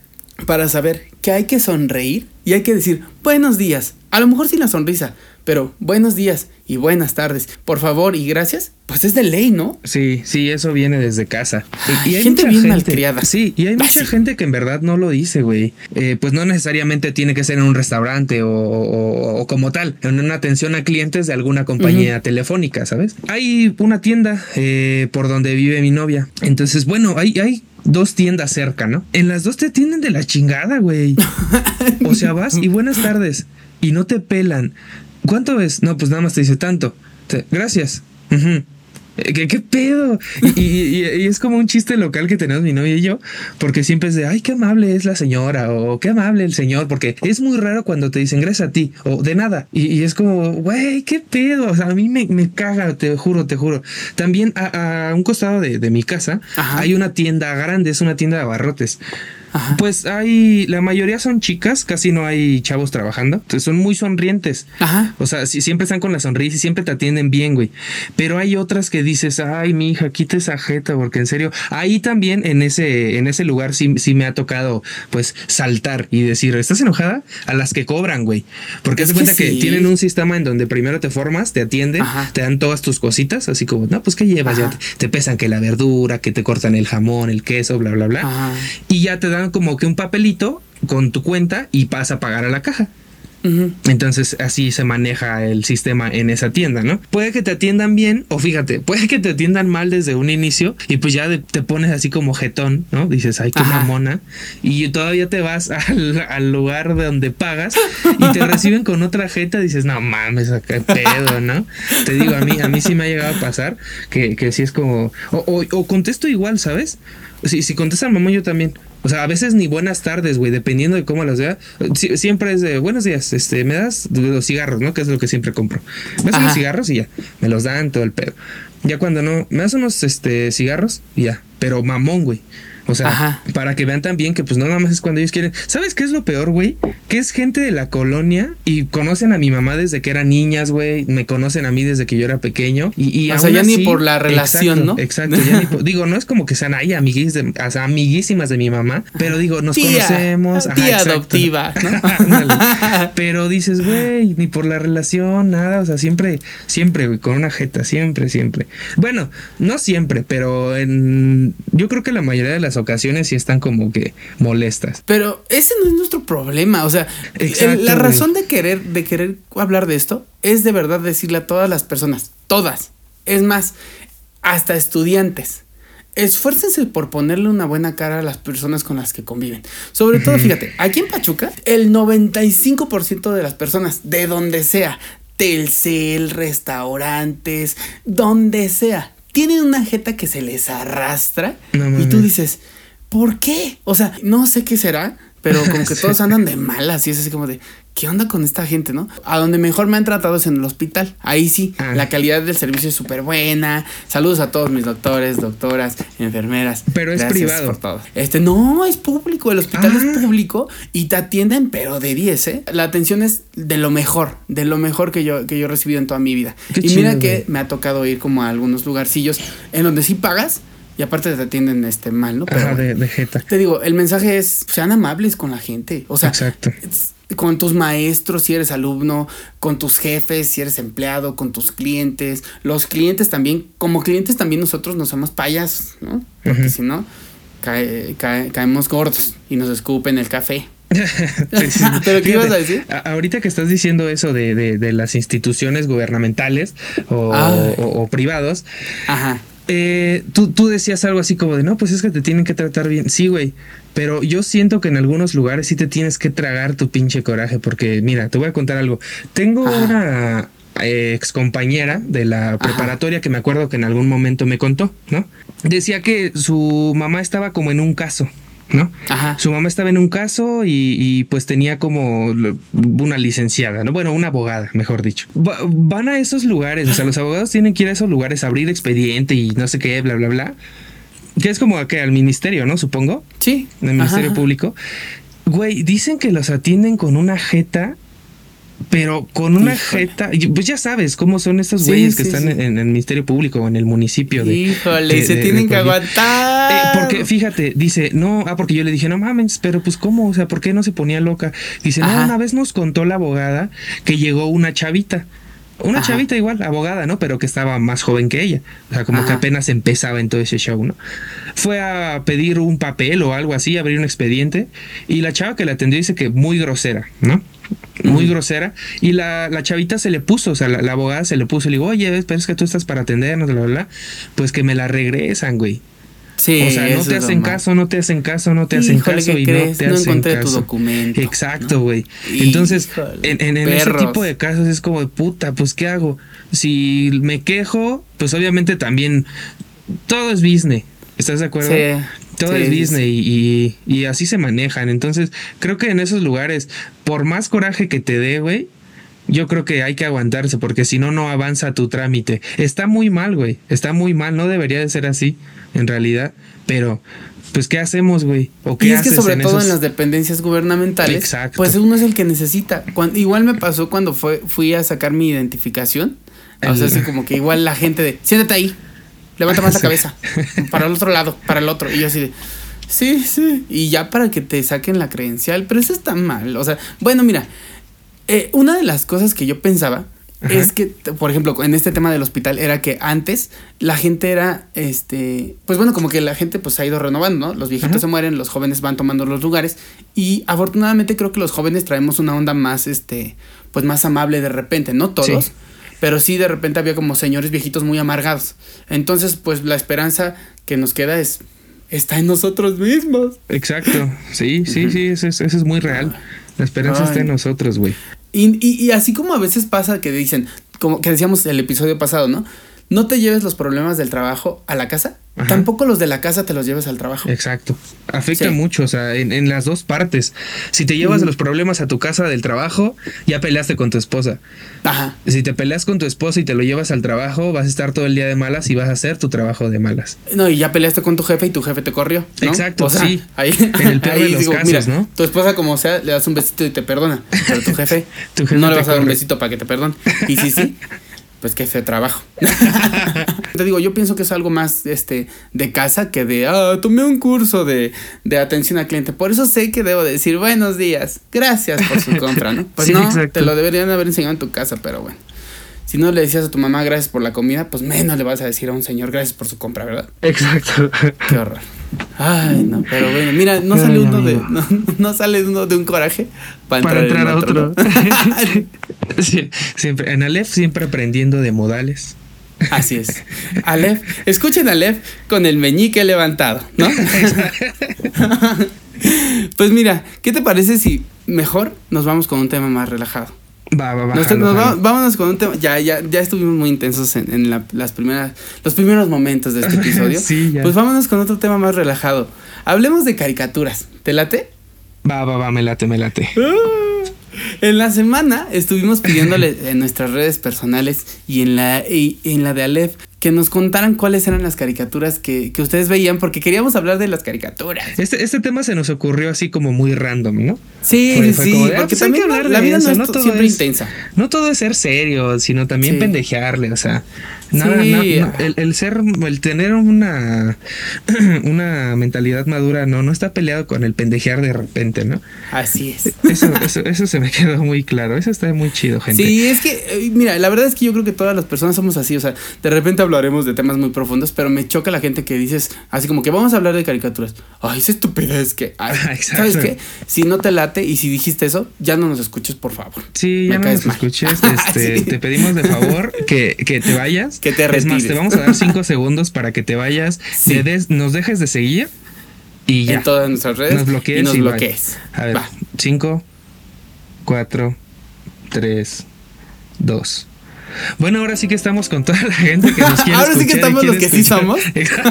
para saber que hay que sonreír y hay que decir buenos días. A lo mejor sin la sonrisa, pero buenos días y buenas tardes. Por favor y gracias, pues es de ley, ¿no? Sí, sí, eso viene desde casa. Ay, gente bien malcriada. Sí, y hay Ay, mucha gente que en verdad no lo dice, güey. Eh, pues no necesariamente tiene que ser en un restaurante o, o- o como tal, en una atención a clientes de alguna compañía telefónica, ¿sabes? Hay una tienda eh, por donde vive mi novia. Entonces, bueno, hay, hay dos tiendas cerca, ¿no? En las dos te atienden de la chingada, güey. O sea, vas y buenas tardes y no te pelan. ¿Cuánto es? No, pues nada más te dice tanto. Gracias. Eh, ¿Qué, qué pedo? Y, y- y- y es como un chiste local que tenemos mi novia y yo, porque siempre es de, ay, qué amable es la señora, o qué amable el señor, porque es muy raro cuando te dicen gracias a ti, o de nada. Y, y es como, güey, qué pedo. O sea, a mí me, me caga, te juro, te juro. También a, a un costado de, de mi casa Ajá. hay una tienda grande, es una tienda de abarrotes. Ajá. Pues hay, la mayoría son chicas, casi no hay chavos trabajando, entonces son muy sonrientes. Ajá. O sea, si, siempre están con la sonrisa y siempre te atienden bien, güey. Pero hay otras que dices, ay, mi hija, quita esa jeta, porque en serio, ahí también en ese, en ese lugar sí, sí me ha tocado, pues, saltar y decir, ¿estás enojada? A las que cobran, güey. Porque Es cuenta que sí. tienen un sistema en donde primero te formas, te atienden, Ajá. te dan todas tus cositas, así como, no, pues, ¿qué llevas? Ya te, te pesan que la verdura, que te cortan el jamón, el queso, bla, bla, bla. Y ya te dan como que un papelito con tu cuenta y vas a pagar a la caja. Entonces así se maneja el sistema en esa tienda, ¿no? Puede que te atiendan bien o fíjate, puede que te atiendan mal desde un inicio y pues ya de- te pones así como jetón, ¿no? Dices, ay, qué Ajá. mamona. Y todavía te vas al, al lugar de donde pagas y te reciben con otra jeta, dices, no mames, qué pedo, ¿no? Te digo, a mí, a mí sí me ha llegado a pasar que, que sí es como, o, o- o contesto igual, ¿sabes? Si, si contestan mamá, yo también. O sea, a veces ni buenas tardes, güey, dependiendo de cómo las vea. Sie- siempre es de buenos días, este, me das los cigarros, ¿no? Que es lo que siempre compro. Me das unos cigarros y ya, me los dan todo el pedo. Ya cuando no, me das unos este, cigarros y ya, pero mamón, güey. O sea, Ajá. para que vean también que pues no nada más es cuando ellos quieren. ¿Sabes qué es lo peor, güey? Que es gente de la colonia y conocen a mi mamá desde que eran niñas, güey. Me conocen a mí desde que yo era pequeño. Y, y O sea, ya ni por la relación, Exacto, ¿no? Exacto, ya ni por- digo, no es como que sean ahí amiguis de- o sea, amiguísimas de mi mamá, pero digo, nos Tía, conocemos. Ajá, tía exacto. adoptiva. Pero dices, güey, ni por la relación, nada, o sea, siempre, siempre, güey, con una jeta, siempre, siempre. Bueno, no siempre, pero en, yo creo que la mayoría de las las ocasiones sí están como que molestas. Pero ese no es nuestro problema. O sea, Exacto, la güey. razón de querer, de querer hablar de esto es de verdad decirle a todas las personas, todas. Es más, hasta estudiantes. Esfuércense por ponerle una buena cara a las personas con las que conviven. Sobre todo, fíjate, aquí en Pachuca, el 95% de las personas, de donde sea, Telcel, restaurantes, donde sea, tienen una jeta que se les arrastra No y tú dices, ¿por qué? O sea, no sé qué será, pero como que todos andan de malas y es así como de, ¿qué onda con esta gente, no? A donde mejor me han tratado es en el hospital. Ahí sí, Ah. la calidad del servicio es súper buena. Saludos a todos mis doctores, doctoras, enfermeras. Pero es Gracias privado. por todo. Este, no, es público. El hospital Ah. es público y te atienden, pero de 10, ¿eh? La atención es de lo mejor, de lo mejor que yo, que yo he recibido en toda mi vida. Qué y mira chido, que me ha tocado ir como a algunos lugarcillos en donde sí pagas y aparte te atienden este mal, ¿no? Pero Ajá, de, de jeta. te digo, el mensaje es sean amables con la gente. O sea, Exacto. es- con tus maestros si eres alumno, con tus jefes si eres empleado, con tus clientes. Los clientes también, como clientes también nosotros nos somos payas, ¿no? Porque si no, cae- cae- caemos gordos y nos escupen el café. Sí. ¿Pero qué ibas a decir? ahorita que estás diciendo eso de, de- de las instituciones gubernamentales o, Ay. o- o privados, Ajá. eh, tú, tú decías algo así como de, no, pues es que te tienen que tratar bien. Sí, güey, pero yo siento que en algunos lugares sí te tienes que tragar tu pinche coraje, porque mira, te voy a contar algo. Tengo Ajá. una ex compañera de la preparatoria que me acuerdo que en algún momento me contó, ¿no? Decía que su mamá estaba como en un caso. ¿No? Ajá. Su mamá estaba en un caso y, y, pues tenía como una licenciada, ¿no? Bueno, una abogada, mejor dicho. Va- van a esos lugares, o sea, los abogados tienen que ir a esos lugares a abrir expediente y no sé qué, bla, bla, bla. Que es como que al ministerio, ¿no? Supongo, Sí. del Ministerio Ajá. Público. Güey, dicen que los atienden con una jeta, pero con una Híjole. jeta. y Pues ya sabes cómo son estos Sí, güeyes que sí, están sí. En, en el Ministerio Público o en el municipio de. Híjole, de- se de- tienen de que aguantar. Eh, porque fíjate, dice, no, ah, porque yo le dije, no mames, pero pues cómo, o sea, ¿por qué no se ponía loca? Dice, no, una vez nos contó la abogada que llegó una chavita. Una Ajá. chavita igual, abogada, ¿no? Pero que estaba más joven que ella. O sea, como que apenas empezaba en todo ese show, ¿no? Fue a pedir un papel o algo así, abrir un expediente. Y la chava que la atendió dice que muy grosera, ¿no? Muy grosera. Y la, la chavita se le puso, o sea, la, la abogada se le puso. Le digo, oye, pero es que tú estás para atendernos, bla, bla, bla. Pues que me la regresan, güey. Sí, O sea, no te hacen caso, no te hacen caso, no te hacen Híjole, caso ¿qué y crees? no te No hacen encontré tu caso. documento, Exacto, ¿no? güey. Entonces, Híjole, en, en- en ese tipo de casos es como de puta, pues ¿qué hago? Si me quejo, pues obviamente también todo es business. ¿Estás de acuerdo? Sí, Todo sí, es sí, business y, y- y así se manejan. Entonces, creo que en esos lugares, por más coraje que te dé, güey, yo creo que hay que aguantarse porque si no, no avanza tu trámite. Está muy mal, güey. Está muy mal. No debería de ser así, en realidad. Pero, pues, ¿qué hacemos, güey? ¿O qué Y es que sobre todo esos- en las dependencias gubernamentales, Exacto. pues uno es el que necesita. Cuan- igual me pasó cuando fue, fui a sacar mi identificación. O sea, así como que igual la gente de, siéntate ahí, levanta más la cabeza, para el otro lado, para el otro. Y yo así de, sí, sí. Y ya para que te saquen la credencial, pero eso está mal. O sea, bueno, mira, eh, una de las cosas que yo pensaba Ajá. es que, por ejemplo, en este tema del hospital, era que antes la gente era, este, pues bueno, como que la gente pues se ha ido renovando, ¿no? Los viejitos Ajá. se mueren, los jóvenes van tomando los lugares y afortunadamente creo que los jóvenes traemos una onda más, este, pues más amable de repente, no todos. Sí. Pero sí, de repente había como señores viejitos muy amargados. Entonces, pues la esperanza que nos queda es. Está en nosotros mismos. Exacto. Sí, sí, sí, eso es, eso es muy real. La esperanza está en nosotros, güey. Y, y, y así como a veces pasa que dicen, como que decíamos el episodio pasado, ¿no? No te lleves los problemas del trabajo a la casa. Ajá. Tampoco los de la casa te los lleves al trabajo. Exacto. Afecta Sí. mucho, o sea, en, en las dos partes. Si te llevas los problemas a tu casa del trabajo, ya peleaste con tu esposa. Ajá. Si te peleas con tu esposa y te lo llevas al trabajo, vas a estar todo el día de malas y vas a hacer tu trabajo de malas. No, y ya peleaste con tu jefe y tu jefe te corrió. ¿no? Exacto, o sea, sí. Ahí, En el peor ahí de los digo, casos, mira, ¿no? Tu esposa, como sea, le das un besito y te perdona. Pero tu jefe, Tu jefe no le vas a dar un besito para que te perdone. Y sí, sí. Pues qué feo trabajo. te digo, yo pienso que es algo más este de casa que de ah, tomé un curso de, de atención al cliente. Por eso sé que debo decir buenos días. Gracias por su compra, ¿no? Pues Sí, no, exacto. te lo deberían haber enseñado en tu casa, pero bueno. Si no le decías a tu mamá gracias por la comida, pues menos le vas a decir a un señor gracias por su compra, ¿verdad? Exacto. Qué horror. Ay, no, pero bueno, mira, no sale uno de. No, no sale uno de un coraje para Para entrar, a otro. Sí, siempre, en Aleph siempre aprendiendo de modales. Así es. Aleph, escuchen a Aleph con el meñique levantado, ¿no? pues mira, ¿qué te parece si mejor nos vamos con un tema más relajado? Va, va, va. Vámonos con un tema. Ya, ya, ya estuvimos muy intensos en, en la- las primeras, los primeros momentos de este episodio. Sí, ya. Pues vámonos con otro tema más relajado. Hablemos de caricaturas. ¿Te late? Va, va, va, me late, me late. En la semana estuvimos pidiéndole en nuestras redes personales y en la, y en la de Aleph que nos contaran cuáles eran las caricaturas que, que ustedes veían, porque queríamos hablar de las caricaturas. Este, este tema se nos ocurrió así como muy random, ¿no? Sí, Fue- sí, fue sí, como de, ah, porque pues también hablar la vida eso, no es no to- todo siempre es- intensa. No todo es ser serio, sino también Sí. pendejearle, o sea, nada, Sí. na- na- el, el ser, el tener una, una mentalidad madura, no, no está peleado con el pendejear de repente, ¿no? Así es. Eso, eso, eso se me quedó muy claro, eso está muy chido, gente. Sí, es que, eh, mira, la verdad es que yo creo que todas las personas somos así, o sea, de repente hablaremos de temas muy profundos, pero me choca la gente que dices, así como que vamos a hablar de caricaturas. Ay, esa estupidez que, ay. ¿sabes qué? Si no te late y si dijiste eso, ya no nos escuches, por favor. Sí, Me ya no nos mal. escuches. Este, Sí. Te pedimos de favor que, que te vayas. Que te Es más, retires. te vamos a dar cinco segundos para que te vayas, Sí. te des- nos dejes de seguir y ya. En todas nuestras redes nos bloquees y nos y bloquees. A ver, Va. cinco, cuatro, tres, dos. Bueno, ahora sí que estamos con toda la gente que nos quiere Ahora sí que escuchar estamos los que sí escuchar- somos. Exacto,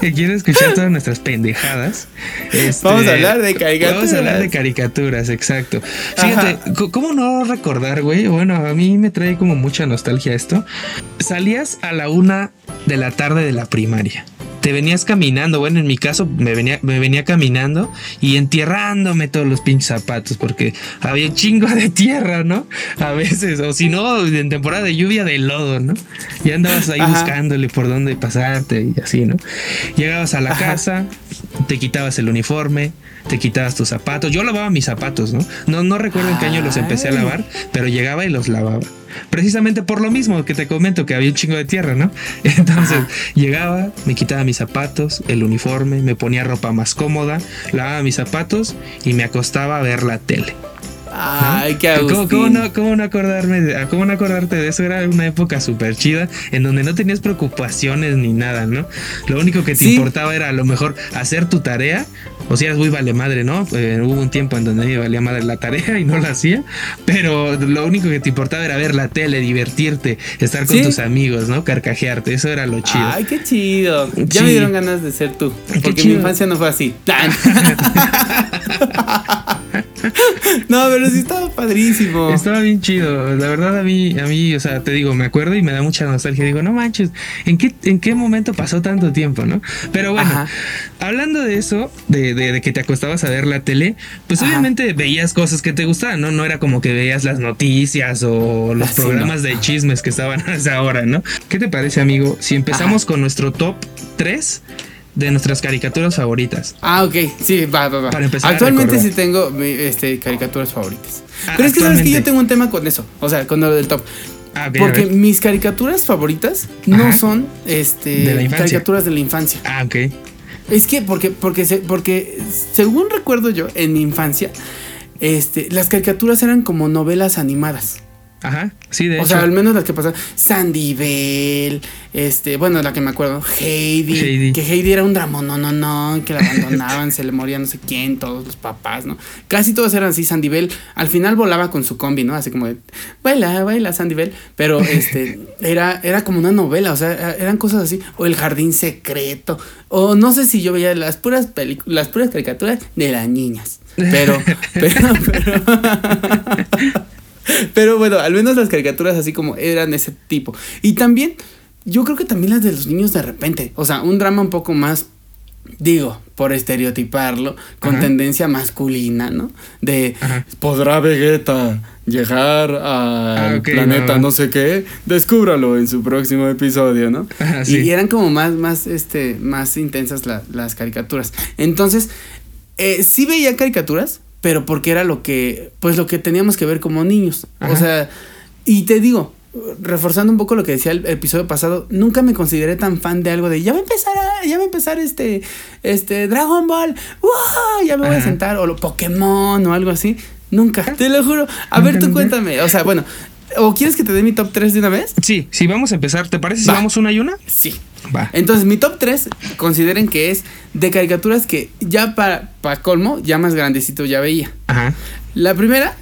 que quiere escuchar todas nuestras pendejadas. Este, Vamos a hablar de caricaturas. Vamos a hablar de caricaturas, exacto. Fíjate, ¿cómo no recordar, güey? Bueno, a mí me trae como mucha nostalgia esto. Salías a la una de la tarde de la primaria. Te venías caminando, bueno, en mi caso me venía, me venía caminando y entierrándome todos los pinches zapatos porque había chingo de tierra, ¿no? A veces, o si no, en temporada de lluvia de lodo, ¿no? Y andabas ahí Ajá. buscándole por dónde pasarte y así, ¿no? Llegabas a la Ajá. casa, te quitabas el uniforme, te quitabas tus zapatos. Yo lavaba mis zapatos, ¿no? No, no recuerdo en qué año los empecé a lavar, pero llegaba y los lavaba. Precisamente por lo mismo que te comento que había un chingo de tierra, ¿no? Entonces Ajá. llegaba, me quitaba mis zapatos, el uniforme, me ponía ropa más cómoda, lavaba mis zapatos y me acostaba a ver la tele. Ay, qué ¿Cómo, cómo no, cómo no acordarme de, cómo no acordarte de eso? Era una época súper chida en donde no tenías preocupaciones ni nada, ¿no? Lo único que te Sí. importaba era a lo mejor hacer tu tarea. O si eras muy vale madre, ¿no? Eh, hubo un tiempo en donde a mí me valía madre la tarea y no la hacía. Pero lo único que te importaba era ver la tele, divertirte, estar con Sí. tus amigos, ¿no? Carcajearte. Eso era lo chido. Ay, qué chido. Ya me dieron ganas de ser tú. Porque mi infancia no fue así. no, pero sí estaba padrísimo. Estaba bien chido. La verdad, a mí, a mí, o sea, te digo, me acuerdo y me da mucha nostalgia. Digo, no manches, ¿en qué, en qué momento pasó tanto tiempo, no? Pero bueno, Ajá. hablando de eso, de, de- de que te acostabas a ver la tele, pues Ajá. obviamente veías cosas que te gustaban, ¿no? No era como que veías las noticias o los Ah, programas no. de chismes que estaban a esa hora, ¿no? ¿Qué te parece, amigo? Si empezamos con nuestro top 3 de nuestras caricaturas favoritas. Ah, ok. Sí, va, va, va. Para empezar Actualmente sí tengo mi, este, caricaturas favoritas. Ah, Pero es que sabes que yo tengo un tema con eso. O sea, con lo del top. Ah, Porque mis caricaturas favoritas no son este De caricaturas de la infancia. Ah, ok. Es que porque porque porque según recuerdo yo en mi infancia este las caricaturas eran como novelas animadas. Ajá, sí, de o hecho. sea, al menos las que pasaban Sandy Bell, este, bueno, la que me acuerdo, Heidi, Heidi. que Heidi era un dramón, no, no, no, que la abandonaban, se le moría no sé quién, todos los papás, ¿no? Casi todos eran así, Sandy Bell, al final volaba con su combi, ¿no? Así como de, baila, baila Sandy Bell, pero este, era, era como una novela, o sea, eran cosas así, o El Jardín Secreto, o no sé si yo veía las puras películas, las puras caricaturas de las niñas, pero, pero, pero... Pero bueno, al menos las caricaturas así como eran ese tipo. Y también, yo creo que también las de los niños de repente. O sea, un drama un poco más, digo, por estereotiparlo, con Ajá. tendencia masculina, ¿no? De, Ajá. ¿podrá Vegeta llegar al Ah, ok, planeta no sé qué? Descúbralo en su próximo episodio, ¿no? Ajá, y, sí. y eran como más, más, este, más intensas la- las caricaturas. Entonces, eh, sí veía caricaturas, pero porque era lo que, pues lo que teníamos que ver como niños. O sea, y te digo, reforzando un poco lo que decía el episodio pasado, nunca me consideré tan fan de algo de ya va a empezar, a- ya va a empezar este, este Dragon Ball, ¡wow! Ya me voy a sentar, o lo Pokémon o algo así. Nunca, te lo juro. A ver, tú cuéntame. O sea, bueno, ¿o quieres que te dé mi top 3 de una vez? Sí, sí, vamos a empezar. ¿Te parece si Va. vamos una y una? Sí. Va. Entonces, mi top 3, consideren que es de caricaturas que ya para, para colmo, ya más grandecito ya veía. Ajá. La primera,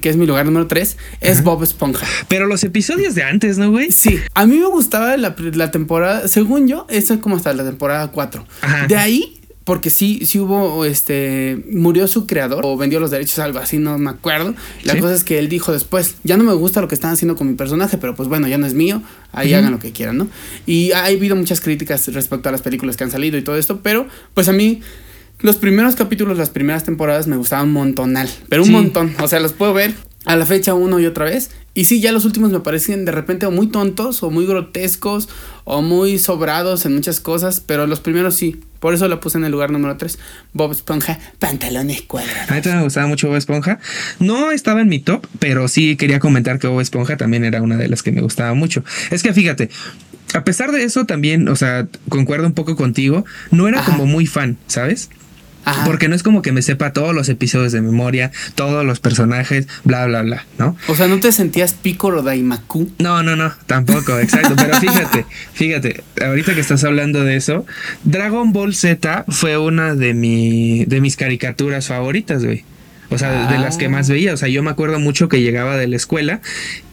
que es mi lugar número 3, es Bob Esponja. Pero los episodios de antes, ¿no, güey? Sí, a mí me gustaba la, la temporada, según yo, esa es como hasta la temporada 4. Ajá. De ahí, porque sí, sí hubo, este, murió su creador o vendió los derechos, algo así, no me acuerdo. La Sí. cosa es que él dijo después, ya no me gusta lo que están haciendo con mi personaje, pero pues bueno, ya no es mío, ahí hagan lo que quieran, ¿no? Y ha habido muchas críticas respecto a las películas que han salido y todo esto, pero pues a mí... Los primeros capítulos, las primeras temporadas me gustaban un montonal, pero un Sí. montón. O sea, los puedo ver a la fecha uno y otra vez. Y sí, ya los últimos me parecen de repente o muy tontos o muy grotescos o muy sobrados en muchas cosas, pero los primeros sí. Por eso la puse en el lugar número 3. Bob Esponja, pantalones cuadrados. A mí también me gustaba mucho Bob Esponja. No estaba en mi top, pero sí quería comentar que Bob Esponja también era una de las que me gustaba mucho. Es que fíjate, a pesar de eso también, o sea, concuerdo un poco contigo, no era Ajá. como muy fan, ¿sabes? Ajá. Porque no es como que me sepa todos los episodios de memoria, todos los personajes, bla, bla, bla, ¿no? O sea, ¿no te sentías Piccolo Daimaku? No, no, no, tampoco, exacto. Pero fíjate, fíjate, ahorita que estás hablando de eso, Dragon Ball Z fue una de, mi, de mis caricaturas favoritas, güey. O sea, de, de las que más veía. O sea, yo me acuerdo mucho que llegaba de la escuela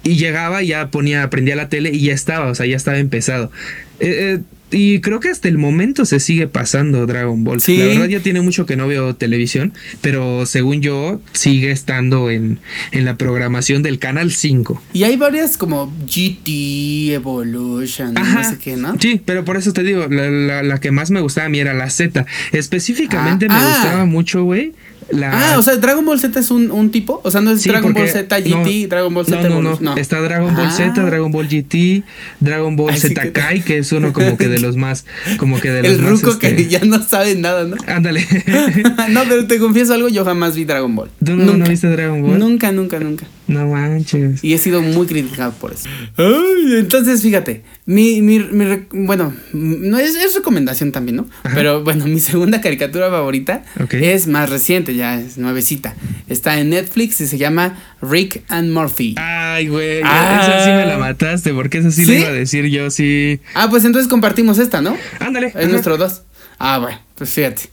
y llegaba y ya ponía, prendía la tele y ya estaba, o sea, ya estaba empezado. Eh, eh, y creo que hasta el momento se sigue pasando Dragon Ball. Sí. La verdad ya tiene mucho que no veo televisión, pero según yo sigue estando en, en la programación del Canal 5. Y hay varias como GT, Evolution, no sé qué, ¿no? Sí, pero por eso te digo, la, la- la que más me gustaba a mí era la Z. Específicamente Ah, me ah. gustaba mucho, güey. La... Ah, o sea, Dragon Ball Z es un, un tipo. O sea, no es Sí, Dragon Ball Z GT, no, Dragon Ball Z no, no, no, Está Dragon Ball Ah. Z, Dragon Ball GT, Dragon Ball Z Kai, que es uno como que de los más, como que de los El más. que este, ya no sabe nada, ¿no? Ándale. no, pero te confieso algo, yo jamás vi Dragon Ball. ¿Tú no, no viste Dragon Ball? Nunca, nunca, nunca. No manches. Y he sido muy criticado por eso. Ay, entonces, fíjate, mi, mi, mi bueno, no es, es recomendación también, ¿no? Ajá. Pero bueno, mi segunda caricatura favorita es más reciente, ya es nuevecita. Está en Netflix y se llama Rick and Morty. Ay, güey. Ah. Esa sí me la mataste, porque esa sí, ¿Sí? le iba a decir yo, sí. Ah, pues entonces compartimos esta, ¿no? Ándale. Es ajá. nuestro dos. Ah, bueno, pues fíjate.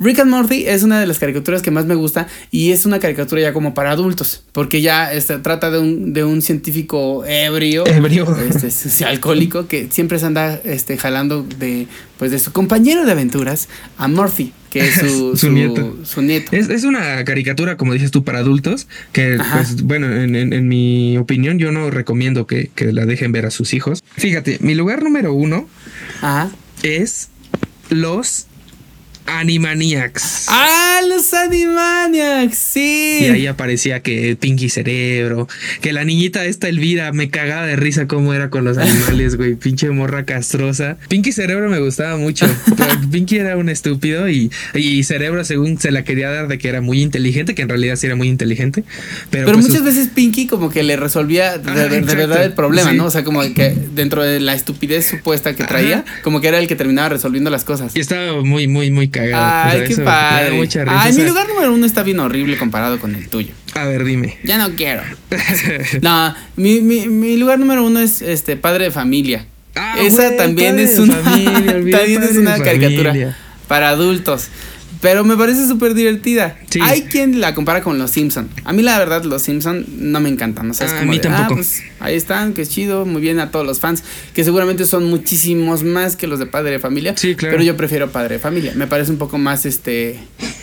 Rick and Morty es una de las caricaturas que más me gusta y es una caricatura ya como para adultos, porque ya este, trata de un, de un científico ebrio, Ebrio. este, sí, alcohólico, que siempre se anda este, jalando de, pues, de su compañero de aventuras, a Morty, que es su, Su nieto. Su nieto. Es, es una caricatura, como dices tú, para adultos, que pues bueno, en, en- en mi opinión yo no recomiendo que, que la dejen ver a sus hijos. Fíjate, mi lugar número uno Ajá. es los Animaniacs. ¡Ah, los Animaniacs! Sí. Y ahí aparecía que Pinky Cerebro, que la niñita esta Elvira me cagaba de risa cómo era con los animales, güey, pinche morra castrosa. Pinky Cerebro me gustaba mucho, pero Pinky era un estúpido y, y Cerebro según se la quería dar de que era muy inteligente, que en realidad sí era muy inteligente. Pero, Pero pues, muchas sus- veces Pinky como que le resolvía de, Ajá, de- de exacto. verdad el problema, Sí. ¿no? O sea, como que dentro de la estupidez supuesta que traía, Ajá. como que era el que terminaba resolviendo las cosas. Y estaba muy, muy, muy O Ay, sea, qué padre. mucha risa. Ay, O mi lugar número uno está bien horrible comparado con el tuyo. A ver, dime. Ya no quiero. No, mi, mi, mi lugar número uno es este padre de familia. Ah, Esa güey, también es una Familia, también es una caricatura Familia. para adultos. Pero me parece súper divertida. Sí. Hay quien la compara con los Simpson. A mí la verdad los Simpson no me encantan. O sea, es Ah, a como mí de, tampoco. Ah, pues, ahí están, que chido, muy bien a todos los fans, que seguramente son muchísimos más que los de Padre de Familia. Sí, claro. Pero yo prefiero Padre de Familia. Me parece un poco más, este,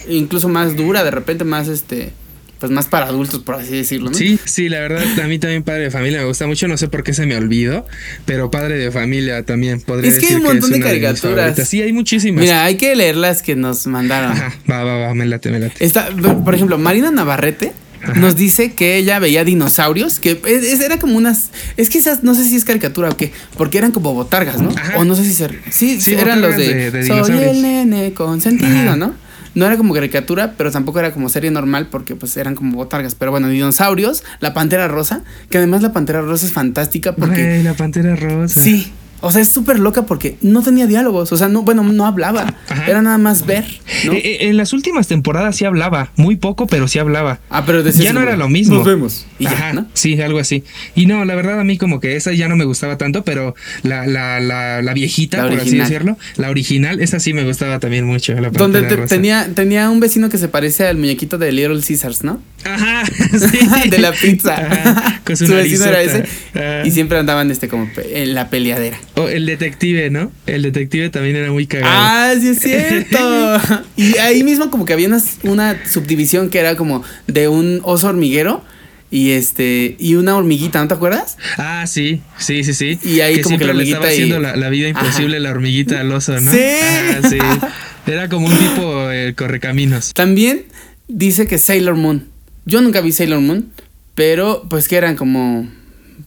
incluso más dura, de repente más, este, pues más para adultos, por así decirlo, ¿no? Sí, sí, la verdad, a mí también Padre de Familia me gusta mucho, no sé por qué se me olvidó, pero Padre de Familia también podría Es que hay un montón de caricaturas. Sí, hay muchísimas. Mira, hay que leer las que nos mandaron. Ajá, va, va, va, me late, me late. Está, por ejemplo, Marina Navarrete nos dice que ella veía dinosaurios, que es- es- era como unas, es que esas, no sé si es caricatura o qué, porque eran como botargas, ¿no? Ajá. O no sé si se, sí, Sí, eran los de, de- de soy el nene consentido, Ajá. ¿no? No era como caricatura, pero tampoco era como serie normal porque pues eran como botargas. Pero bueno, dinosaurios, la pantera rosa, que además la pantera rosa es fantástica porque... Güey, la pantera rosa. Sí. O sea, es súper loca porque no tenía diálogos. O sea, no, bueno, no hablaba. Ajá. Era nada más ver. ¿no? Eh, eh, en las últimas temporadas sí hablaba, muy poco, pero sí hablaba. ah, pero decía ya no era lo mismo. Nos vemos. Y ya, Ajá, ¿no? Sí, algo así. Y no, la verdad a mí como que esa ya no me gustaba tanto, pero la, la, la, la viejita, La por así decirlo, la original, esa sí me gustaba también mucho. La Donde te- tenía, tenía un vecino que se parece al muñequito de Little Caesars, ¿no? Ajá, sí. de la pizza. Ajá, con su, su vecino era ese. Ajá. Y siempre andaban este como en la peleadera. O el detective, ¿no? El detective también era muy cagado. Ah, sí es cierto. y ahí mismo como que había una, una subdivisión que era como de un oso hormiguero y este y una hormiguita, ¿no te acuerdas? Ah, sí, sí, sí, sí. Y ahí como que siempre la le estaba hormiguita y- haciendo la, la vida imposible Ajá. la hormiguita al oso, ¿no? Sí. Ajá, sí. Era como un tipo eh, correcaminos. También dice que Sailor Moon. Yo nunca vi Sailor Moon, pero pues que eran como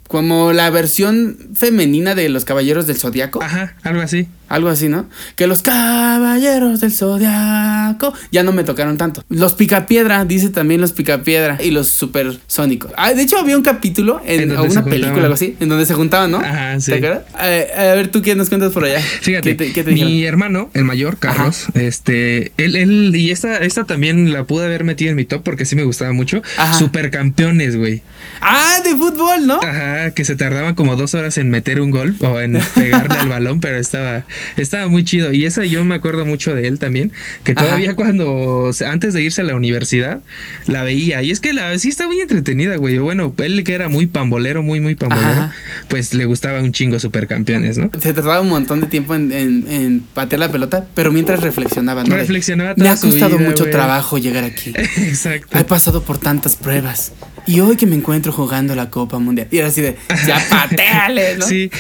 como la versión femenina de los Caballeros del Zodiaco. Ajá, algo así. Algo así, ¿no? Que los caballeros del zodiaco ya no me tocaron tanto. Los picapiedra, dice también los picapiedra y los supersónicos. Ah, de hecho había un capítulo en, En una película algo así, en donde se juntaban, ¿no? Ajá, sí. ¿Te acuerdas? A, a ver, tú qué nos cuentas por allá. Fíjate, ¿Qué te, qué te mi dijeron? hermano, el mayor, Carlos, este, él, él, y esta, esta también la pude haber metido en mi top porque sí me gustaba mucho. Ajá. Supercampeones, güey. Ah, de fútbol, ¿no? Ajá, que se tardaban como dos horas en meter un gol o en pegarle al balón, pero estaba, estaba muy chido. Y esa yo me acuerdo mucho de él también, que Ajá. todavía cuando, antes de irse a la universidad, la veía. Y es que la sí está muy entretenida, güey. Bueno, él que era muy pambolero, muy, muy pambolero, Ajá. pues le gustaba un chingo supercampeones, ¿no? Se tardaba un montón de tiempo en, en- en patear la pelota, pero mientras reflexionaba, ¿no? Reflexionaba Me toda ha su costado vida, mucho güey". trabajo llegar aquí. Exacto. He pasado por tantas pruebas. Y hoy que me encuentro jugando la Copa Mundial. Y era así de, ya pateale, ¿no? Sí.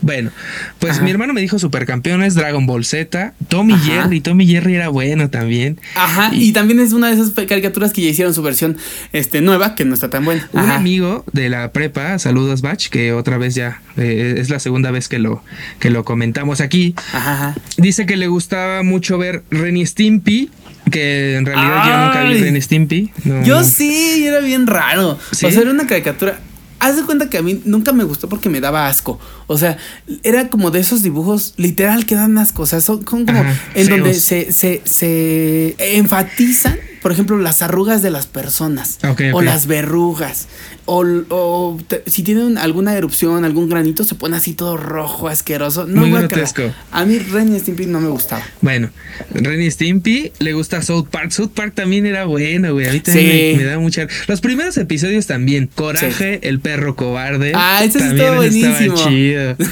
Bueno, pues Ajá. mi hermano me dijo supercampeones, Dragon Ball Z, Tommy Ajá. Jerry. Tommy Jerry era bueno también. Ajá, y, también es una de esas caricaturas que ya hicieron su versión este, nueva, que no está tan buena. Un Ajá. amigo de la prepa, saludos Batch, que otra vez ya eh, es la segunda vez que lo, que lo comentamos aquí. Ajá. Dice que le gustaba mucho ver Renny Stimpy, que en realidad yo nunca vi. Renny Stimpy. No, Yo no. sí, era bien raro. ¿Sí? O sea, era una caricatura. Haz de cuenta que a mí nunca me gustó porque me daba asco. O sea, era como de esos dibujos literal que dan asco. O sea, son, como Ajá, en donde se, se, se enfatizan, por ejemplo, las arrugas de las personas. Ok, O las verrugas. O, o te- si tienen alguna erupción, algún granito, se pone así todo rojo, asqueroso. No, Muy grotesco. A mí Ren y Stimpy no me gustaba. Bueno, Renny Stimpy le gusta South Park. South Park también era bueno, güey. A mí también Sí. me, me da mucha. Los primeros episodios también. Coraje, el perro cobarde. Ah, ese estaba buenísimo. chido.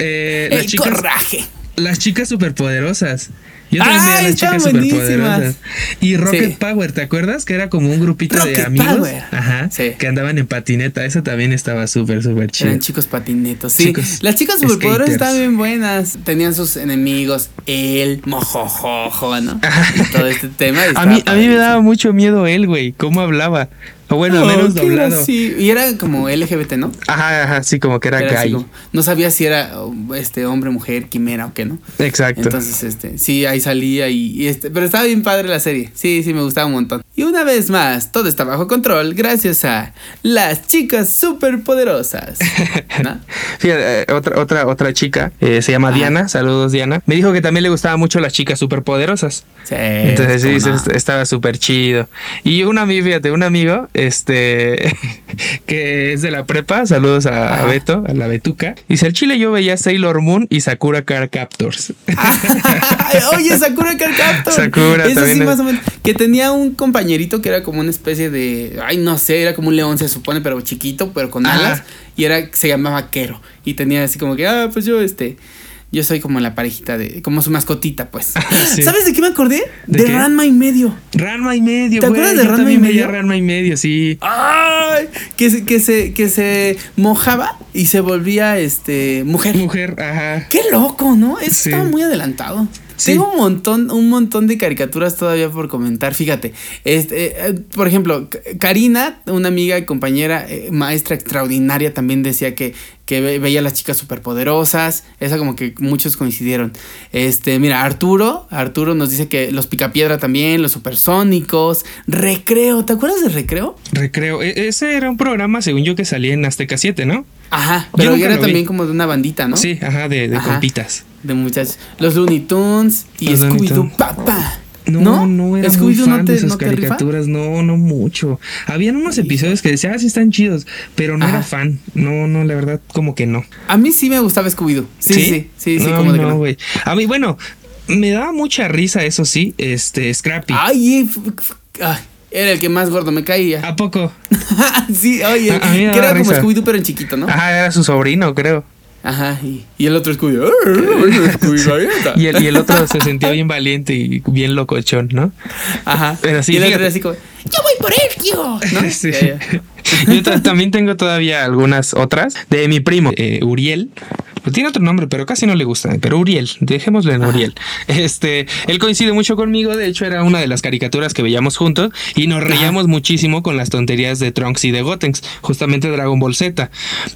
Eh, las El chicas, coraje. las chicas superpoderosas. Yo también Ay, veía las chicas estaban superpoderosas. buenísimas. Y Rocket Sí. Power, ¿te acuerdas? Que era como un grupito de amigos. Power. Ajá. Sí. Que andaban en patineta. Eso también estaba súper, súper chido. Eran chicos patinetos, sí. Chicos Las chicas superpoderosas estaban bien buenas. Tenían sus enemigos, el mojojojo, ¿no? Y todo este tema. A mí, a mí me daba mucho miedo él, güey. ¿Cómo hablaba? O bueno, Oh, menos doblado. gracioso. Y era como LGBT, ¿no? Ajá, ajá, sí, como que era, Era así gay. como- no sabía si era oh, este hombre, mujer, quimera o qué, ¿no? Exacto. Entonces, este, sí, ahí salía y, y este, pero estaba bien padre la serie. Sí, sí, me gustaba un montón. Y una vez más, todo está bajo control gracias a las chicas superpoderosas. ¿no? Fíjate, eh, otra, otra, otra chica, eh, se llama. Diana, saludos Diana, me dijo que también le gustaban mucho las chicas superpoderosas. Sí. Entonces sí, no. estaba súper chido. Y un amigo, fíjate, un amigo, este, que es de la prepa, saludos a. Beto, a la Betuca. Dice, el chile yo veía Sailor Moon y Sakura Car Captors. Oye, Sakura Card Captor. Sakura también sí, es- más o menos. Que tenía un compañerito que era como una especie de. Ay, no sé, era como un león, se supone, pero chiquito, pero con Ajá. alas. Y era, se llamaba Quero. Y tenía así como que, ah, pues yo, este. Yo soy como la parejita de. Como su mascotita, pues. Sí. ¿Sabes de qué me acordé? ¿De? Ranma y medio. Ranma y medio, ¿Te güey. acuerdas de Yo Ranma y medio? Ranma y medio, sí. ¡Ay! Que se, que se, que se mojaba y se volvía este mujer. Mujer, ajá. Qué loco, ¿no? Eso Sí. estaba muy adelantado. Sí. Tengo un montón, un montón de caricaturas todavía por comentar. Fíjate, este, eh, por ejemplo, Karina, una amiga y compañera, eh, maestra extraordinaria, también decía que, que ve- veía a las chicas superpoderosas. Esa como que muchos coincidieron. Este, mira, Arturo, Arturo nos dice que los Picapiedra también, los supersónicos, Recreo, ¿te acuerdas de Recreo? Recreo. E- ese era un programa, según yo, que salía en Azteca 7, ¿no? Ajá, pero era vi. también como de una bandita, ¿no? Sí, ajá, de, de Ajá. compitas. De muchachos. Los Looney Tunes y Scooby-Doo, papá. No, no, era muy Scooby-Doo fan no te, de no rifa? caricaturas, no, no mucho. Habían unos episodios que decía, ah, sí están chidos, pero no Ajá. era fan. No, no, la verdad, como que no. A mí sí me gustaba Scooby-Doo. Sí, sí, sí, sí, sí, No, como de que no, no. güey. A mí, bueno, me daba mucha risa, eso sí, este, Scrappy. Ay, f- ay, era el que más gordo me caía. ¿A poco? sí, oye, A- a que era como. Scooby-Doo pero en chiquito, ¿no? Ajá, era su sobrino, creo. Ajá, y, y el otro Scooby-Doo. "Ay, Scooby-Doo, ahí está". Y el, y el otro se sentía bien valiente y bien locochón, ¿no? Ajá. Pero sí, y el otro así como, yo voy por él, tío. ¿No? Sí. Ya, ya. Yo ta- también tengo todavía algunas otras de mi primo, eh, Uriel. Pues tiene otro nombre, pero casi no le gusta. Pero Uriel, dejémosle en Uriel. Este, él coincide mucho conmigo. De hecho, era una de las caricaturas que veíamos juntos y nos reíamos muchísimo con las tonterías de Trunks y de Gotenks, justamente Dragon Ball Z.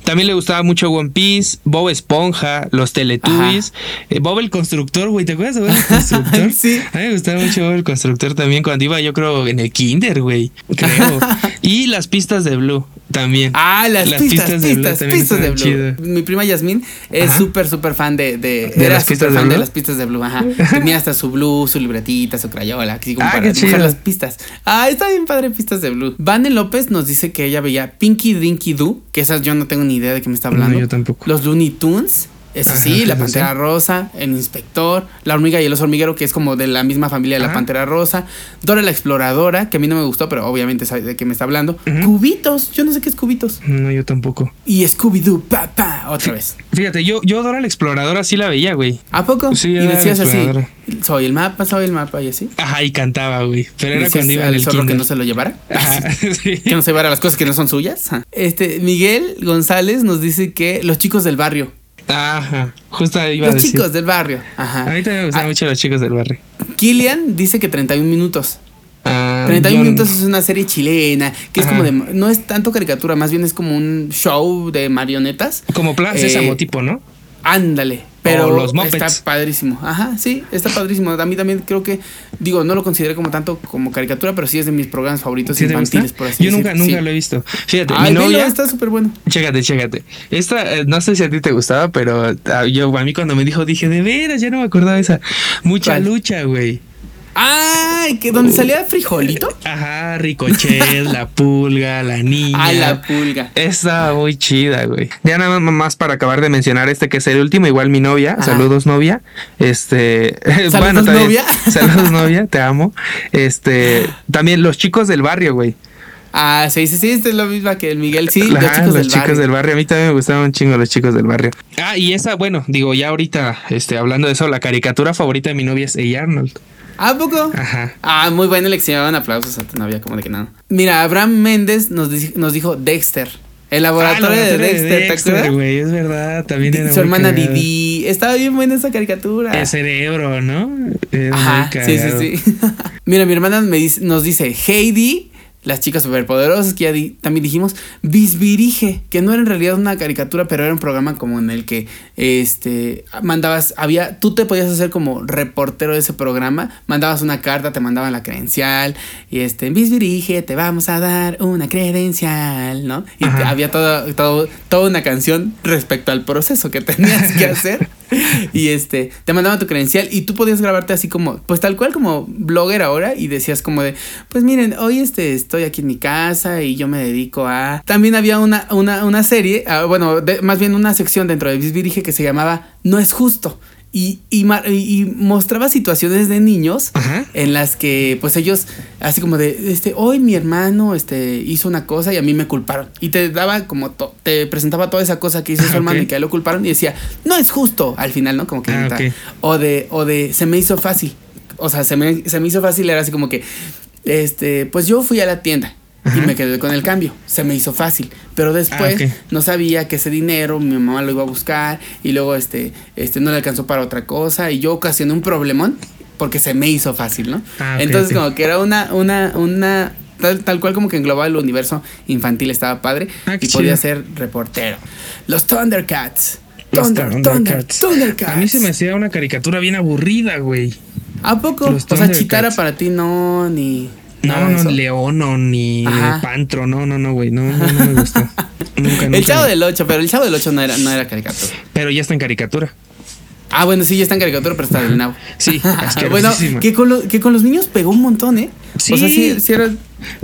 También le gustaba mucho One Piece, Bob Esponja, los Teletubbies, eh, Bob el Constructor, güey. ¿Te acuerdas de Bob el Constructor? Sí. A mí me gustaba mucho Bob el Constructor también cuando iba, yo creo, en el Kinder, güey. Creo. y las pistas de Blue también. Ah, las, Las pistas, pistas de Blue pistas, también pistas de Blue. chidas. Mi prima Yasmín es súper, súper fan de, de, ¿De era las súper pistas de fan de Blue? las pistas de Blue, ajá. Tenía hasta su Blue, su libretita, su crayola, así como Ah, para qué dibujar chido. las pistas. Ah, está bien padre pistas de Blue. Vane López nos dice que ella veía Pinky Dinky Doo, que esas yo no tengo ni idea de qué me está No, hablando. yo tampoco. Los Looney Tunes. Eso Ajá, sí, la Pantera sí. Rosa, el Inspector, la hormiga y el oso hormiguero, que es como de la misma familia de la. Pantera Rosa, Dora la Exploradora, que a mí no me gustó, pero obviamente sabe de qué me está hablando. Cubitos, yo no sé qué es Cubitos. No, yo tampoco. Y Scooby-Doo, pa, pa, otra vez. Fíjate, yo, yo Dora la Exploradora sí la veía, güey. ¿A poco? Sí, y decías así, soy el mapa, soy el mapa y así. Ajá, y cantaba, güey. Pero era cuando iba al el zorro que no se lo llevara. Ajá, sí. Que no se llevara las cosas que no son suyas. Este, Miguel González nos dice que los chicos del barrio. Ajá, justo ahí iba a Los decir. chicos del barrio. Ajá. A mí también me gustaban Ah, mucho los chicos del barrio. Kilian dice que 31 minutos. Ah, 31 yo- minutos es una serie chilena, que es como de... No es tanto caricatura, más bien es como un show de marionetas. Como Plan Eh, Sésamo tipo, ¿no? Ándale. Pero O los Muppets. está padrísimo. Ajá, sí, está padrísimo. A mí también creo que, digo, no lo consideré como tanto como caricatura, pero sí es de mis programas favoritos ¿Sí infantiles, por así Yo nunca, decir. nunca Sí. lo he visto. Fíjate, Ay, mi velo, novia. está súper bueno. Chécate, chécate. Esta, eh, no sé si a ti te gustaba, pero ah, yo a mí cuando me dijo, dije, de veras, ya no me acordaba de esa. Mucha ¿Cuál? lucha, güey. Ay, que donde salía frijolito. Ajá, Ricochet, la pulga, la niña. Ah, la pulga. Estaba muy chida, güey. Ya nada más para acabar de mencionar este que es el último, igual mi novia. Ajá. Saludos, novia. Este. Saludos, también- novia. Saludos, novia, te amo. Este. También los chicos del barrio, güey. Ah, sí, sí, sí, esta es la misma que el Miguel. Sí, los chicos, los del, chicos barrio. del barrio. A mí también me gustaban un chingo los chicos del barrio. Ah, y esa, bueno, digo, ya ahorita, este, hablando de eso, la caricatura favorita de mi novia es A. Arnold. ¿A poco? Ajá. Ah, muy buena elección. Aplausos a tu novia, como de que nada. Mira, Abraham Méndez nos, di- nos dijo Dexter. El laboratorio, Ah, de, laboratorio Dexter, ¿te acuerdas? güey, es verdad, también era Su hermana cagado. Didi. Estaba bien buena esa caricatura. El cerebro, ¿no? Ajá, sí, sí, sí. Mira, mi hermana me dice- nos dice Heidi, las chicas superpoderosas, que ya di- también dijimos, Bisbirige, que no era en realidad una caricatura, pero era un programa como en el que este mandabas, había, tú te podías hacer como reportero de ese programa, mandabas una carta, te mandaban la credencial, y este, Bisbirige, te vamos a dar una credencial, ¿no? Y te- había todo, toda una canción respecto al proceso que tenías que hacer. Y este, te mandaban tu credencial y tú podías grabarte así como, pues tal cual como blogger ahora y decías como de, pues miren, hoy este estoy aquí en mi casa y yo me dedico a... También había una, una, una serie, ah, bueno, más bien una sección dentro de Bisbirige que se llamaba No es justo. Y, y, mostraba situaciones de niños Ajá. en las que pues ellos así como de este hoy mi hermano este hizo una cosa y a mí me culparon y te daba como to- te presentaba toda esa cosa que hizo su Ah, hermano ok. y que a él lo culparon y decía no es justo al final no como que Ah, o de o de se me hizo fácil o sea se me, se me hizo fácil era así como que este pues yo fui a la tienda y me quedé con el cambio. Se me hizo fácil. Pero después Ah, ok. no sabía que ese dinero mi mamá lo iba a buscar y luego este, este no le alcanzó para otra cosa y yo ocasioné un problemón porque se me hizo fácil, ¿no? Ah, Entonces como que era una, una, una, tal, tal cual como que englobaba el universo infantil, estaba padre Ah, y podía ser reportero. Los Thundercats. Los Thunder, Thunder, Thundercats. Thundercats. A mí se me hacía una caricatura bien aburrida, güey. ¿A poco? Los O sea. Chitara para ti no, ni... No, no, eso. León o ni Ajá. Pantro, no, no, no, güey, no, no, no me gustó. nunca, nunca. El Chavo del 8, pero el Chavo del 8 no era, no era caricatura. Pero ya está en caricatura. Ah, bueno, sí, ya está en caricatura, pero está del nabo. Sí, bueno, que con, lo- que con los niños pegó un montón, ¿eh? O sea, sí, Sí. sí era,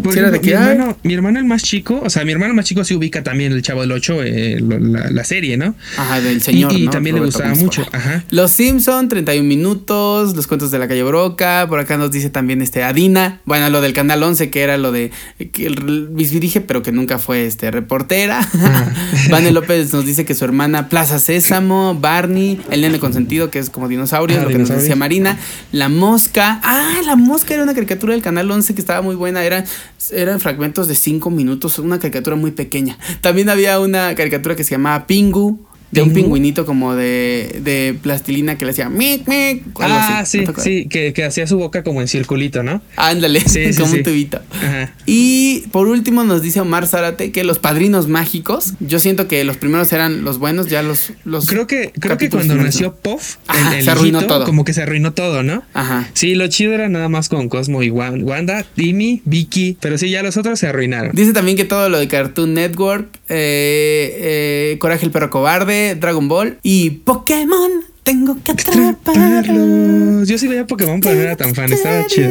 Por sí era de ejemplo, que... mi, hermano, mi hermano el más chico, o sea, mi hermano el más chico sí ubica también el Chavo del 8, eh, la, la serie, ¿no? Ajá, del señor, y, y ¿no? también le gustaba mucho, ajá. Los Simpson, 31 minutos, los cuentos de la calle Broca, por acá nos dice también este Adina, bueno, lo del canal 11 que era lo de que el bisbirige, pero que nunca fue este reportera. Ah. Vane López nos dice que su hermana Plaza Sésamo, Barney, el nene consentido que es como dinosaurio, Ah, lo que nos decía Marina, La Mosca. Ah, La Mosca era una caricatura del canal 11 que estaba muy buena, era eran fragmentos de 5 minutos, una caricatura muy pequeña. También había una caricatura que se llamaba Pingu. De un pingüinito como de, de plastilina que le hacía mic, mic. Ah, así. sí, sí, que, que hacía su boca como en circulito, ¿no? Ándale, Sí, como sí. un tubito. Ajá. Y por último nos dice Omar Zárate que los padrinos mágicos, yo siento que los primeros eran los buenos, ya los... los Creo que, creo que cuando nació. Puff, Ajá, el, el se arruinó hijito, todo. como que se arruinó todo, ¿no? Ajá. Sí, lo chido era nada más con Cosmo y Wan- Wanda, Timmy, Vicky, pero sí, ya los otros se arruinaron. Dice también que todo lo de Cartoon Network, eh, eh, Coraje el perro cobarde, Dragon Ball y Pokémon. Tengo que atraparlo. Atraparlos. Yo sí veía Pokémon, pero no era tan fan, estaba chido.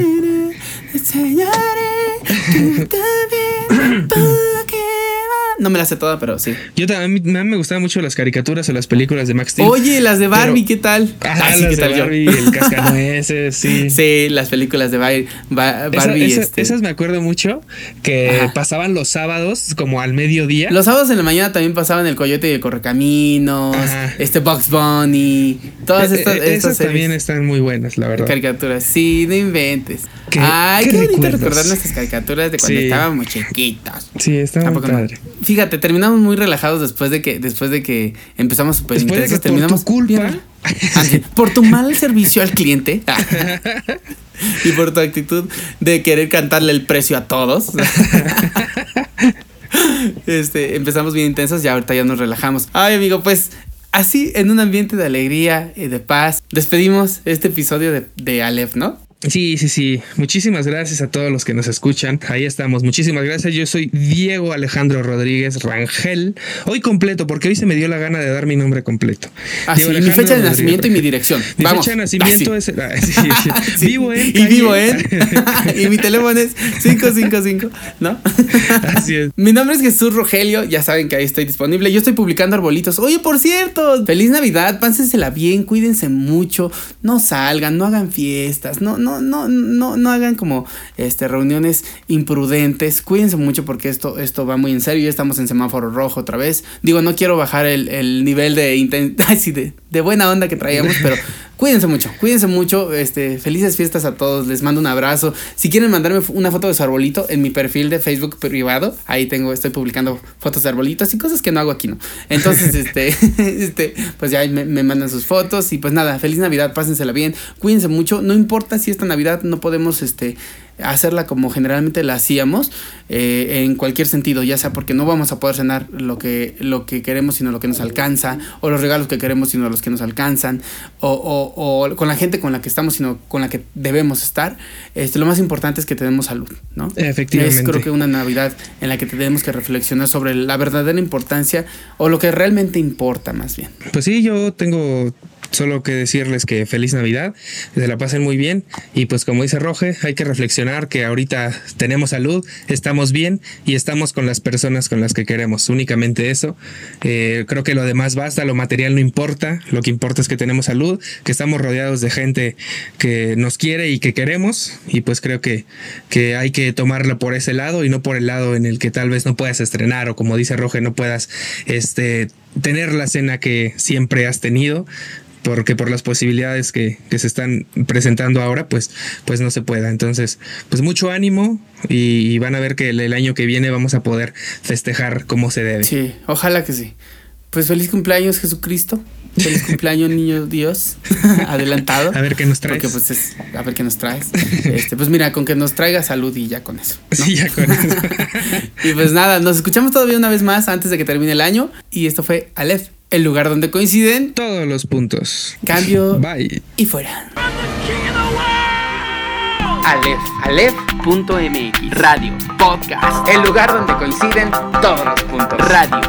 Enseñaré que está bien, Pokémon. No me la sé toda, pero sí. Yo también a mí me gustaban mucho las caricaturas o las películas de Max Steel. Oye, las de Barbie, Pero- ¿qué tal? Ah, sí, las ¿qué de tal yo? Barbie, el cascanueces, sí. Sí, las películas de Barbie. Esa- Barbie esa- este. Esas me acuerdo mucho que Ajá. pasaban los sábados como al mediodía. Los sábados en la mañana también pasaban el Coyote y el Correcaminos, Ajá. este Bugs Bunny, todas Eh, estas, eh, estas esas series. también están muy buenas, la verdad. Caricaturas, sí, no inventes. ¿Qué- Ay, qué qué, bonito recuerdos? recordar nuestras caricaturas de cuando Sí. estábamos chiquitos. Sí, está ¿A muy poco no? Fíjate, terminamos muy relajados después de que después de que empezamos súper de intensos, que por terminamos tu culpa- bien- Ah, por tu mal servicio al cliente y por tu actitud de querer cantarle el precio a todos. Este, empezamos bien intensos y ahorita ya nos relajamos. Ay, amigo, pues así en un ambiente de alegría y de paz, despedimos este episodio de, de Aleph, ¿no? Sí, sí, sí. Muchísimas gracias a todos los que nos escuchan. Ahí estamos. Muchísimas gracias. Yo soy Diego Alejandro Rodríguez Rangel. Hoy completo, porque hoy se me dio la gana de dar mi nombre completo. Así, Diego mi fecha de Rodríguez nacimiento y mi dirección. Mi Vamos. fecha de nacimiento Ah, es. ah, sí, sí. sí. Vivo en. Y vivo en. y mi teléfono es 555, ¿no? Así es. Mi nombre es Jesús Rogelio, ya saben que ahí estoy disponible. Yo estoy publicando arbolitos. Oye, por cierto, feliz Navidad, pásensela bien, cuídense mucho, no salgan, no hagan fiestas, no, no, no, no, no hagan como este reuniones imprudentes. Cuídense mucho porque esto, esto va muy en serio. Ya estamos en semáforo rojo otra vez. Digo, no quiero bajar el, el nivel de, de, de buena onda que traíamos, pero cuídense mucho, cuídense mucho. Este, felices fiestas a todos. Les mando un abrazo. Si quieren mandarme una foto de su arbolito en mi perfil de Facebook privado, ahí tengo, estoy publicando fotos de arbolitos y cosas que no hago aquí, ¿no? Entonces, este, este, pues ya me, me mandan sus fotos y pues nada, feliz Navidad, pásensela bien, cuídense mucho. No importa si esta Navidad no podemos, este, hacerla como generalmente la hacíamos eh, en cualquier sentido, ya sea porque no vamos a poder cenar lo que, lo que queremos sino lo que nos alcanza, o los regalos que queremos sino los que nos alcanzan, o, o, o con la gente con la que estamos sino con la que debemos estar. Este, lo más importante es que tenemos salud, ¿no? Efectivamente. Es creo que una Navidad en la que tenemos que reflexionar sobre la verdadera importancia o lo que realmente importa más bien. Pues sí, yo tengo solo que decirles que feliz Navidad, se la pasen muy bien. Y pues como dice Roge, hay que reflexionar que ahorita tenemos salud, estamos bien y estamos con las personas con las que queremos, únicamente eso. Eh, creo que lo demás basta, lo material no importa, lo que importa es que tenemos salud, que estamos rodeados de gente que nos quiere y que queremos. Y pues creo que, que hay que tomarlo por ese lado y no por el lado en el que tal vez no puedas estrenar o como dice Roge, no puedas este, tener la cena que siempre has tenido porque por las posibilidades que, que, se están presentando ahora, pues, pues no se pueda. Entonces, pues mucho ánimo y, van a ver que el, el, año que viene vamos a poder festejar como se debe. Sí, ojalá que sí. Pues feliz cumpleaños Jesucristo. Feliz cumpleaños, niño Dios. Adelantado. A ver qué nos traes. Porque pues es, a ver qué nos traes. Este, pues mira, con que nos traiga salud y ya con eso. Sí, ya con eso. y pues nada, nos escuchamos todavía una vez más antes de que termine el año. Y esto fue Aleph, el lugar donde coinciden todos los puntos. Cambio. Bye. Y fuera. Aleph, Aleph.mx Radio Podcast. El lugar donde coinciden todos los puntos. Radio.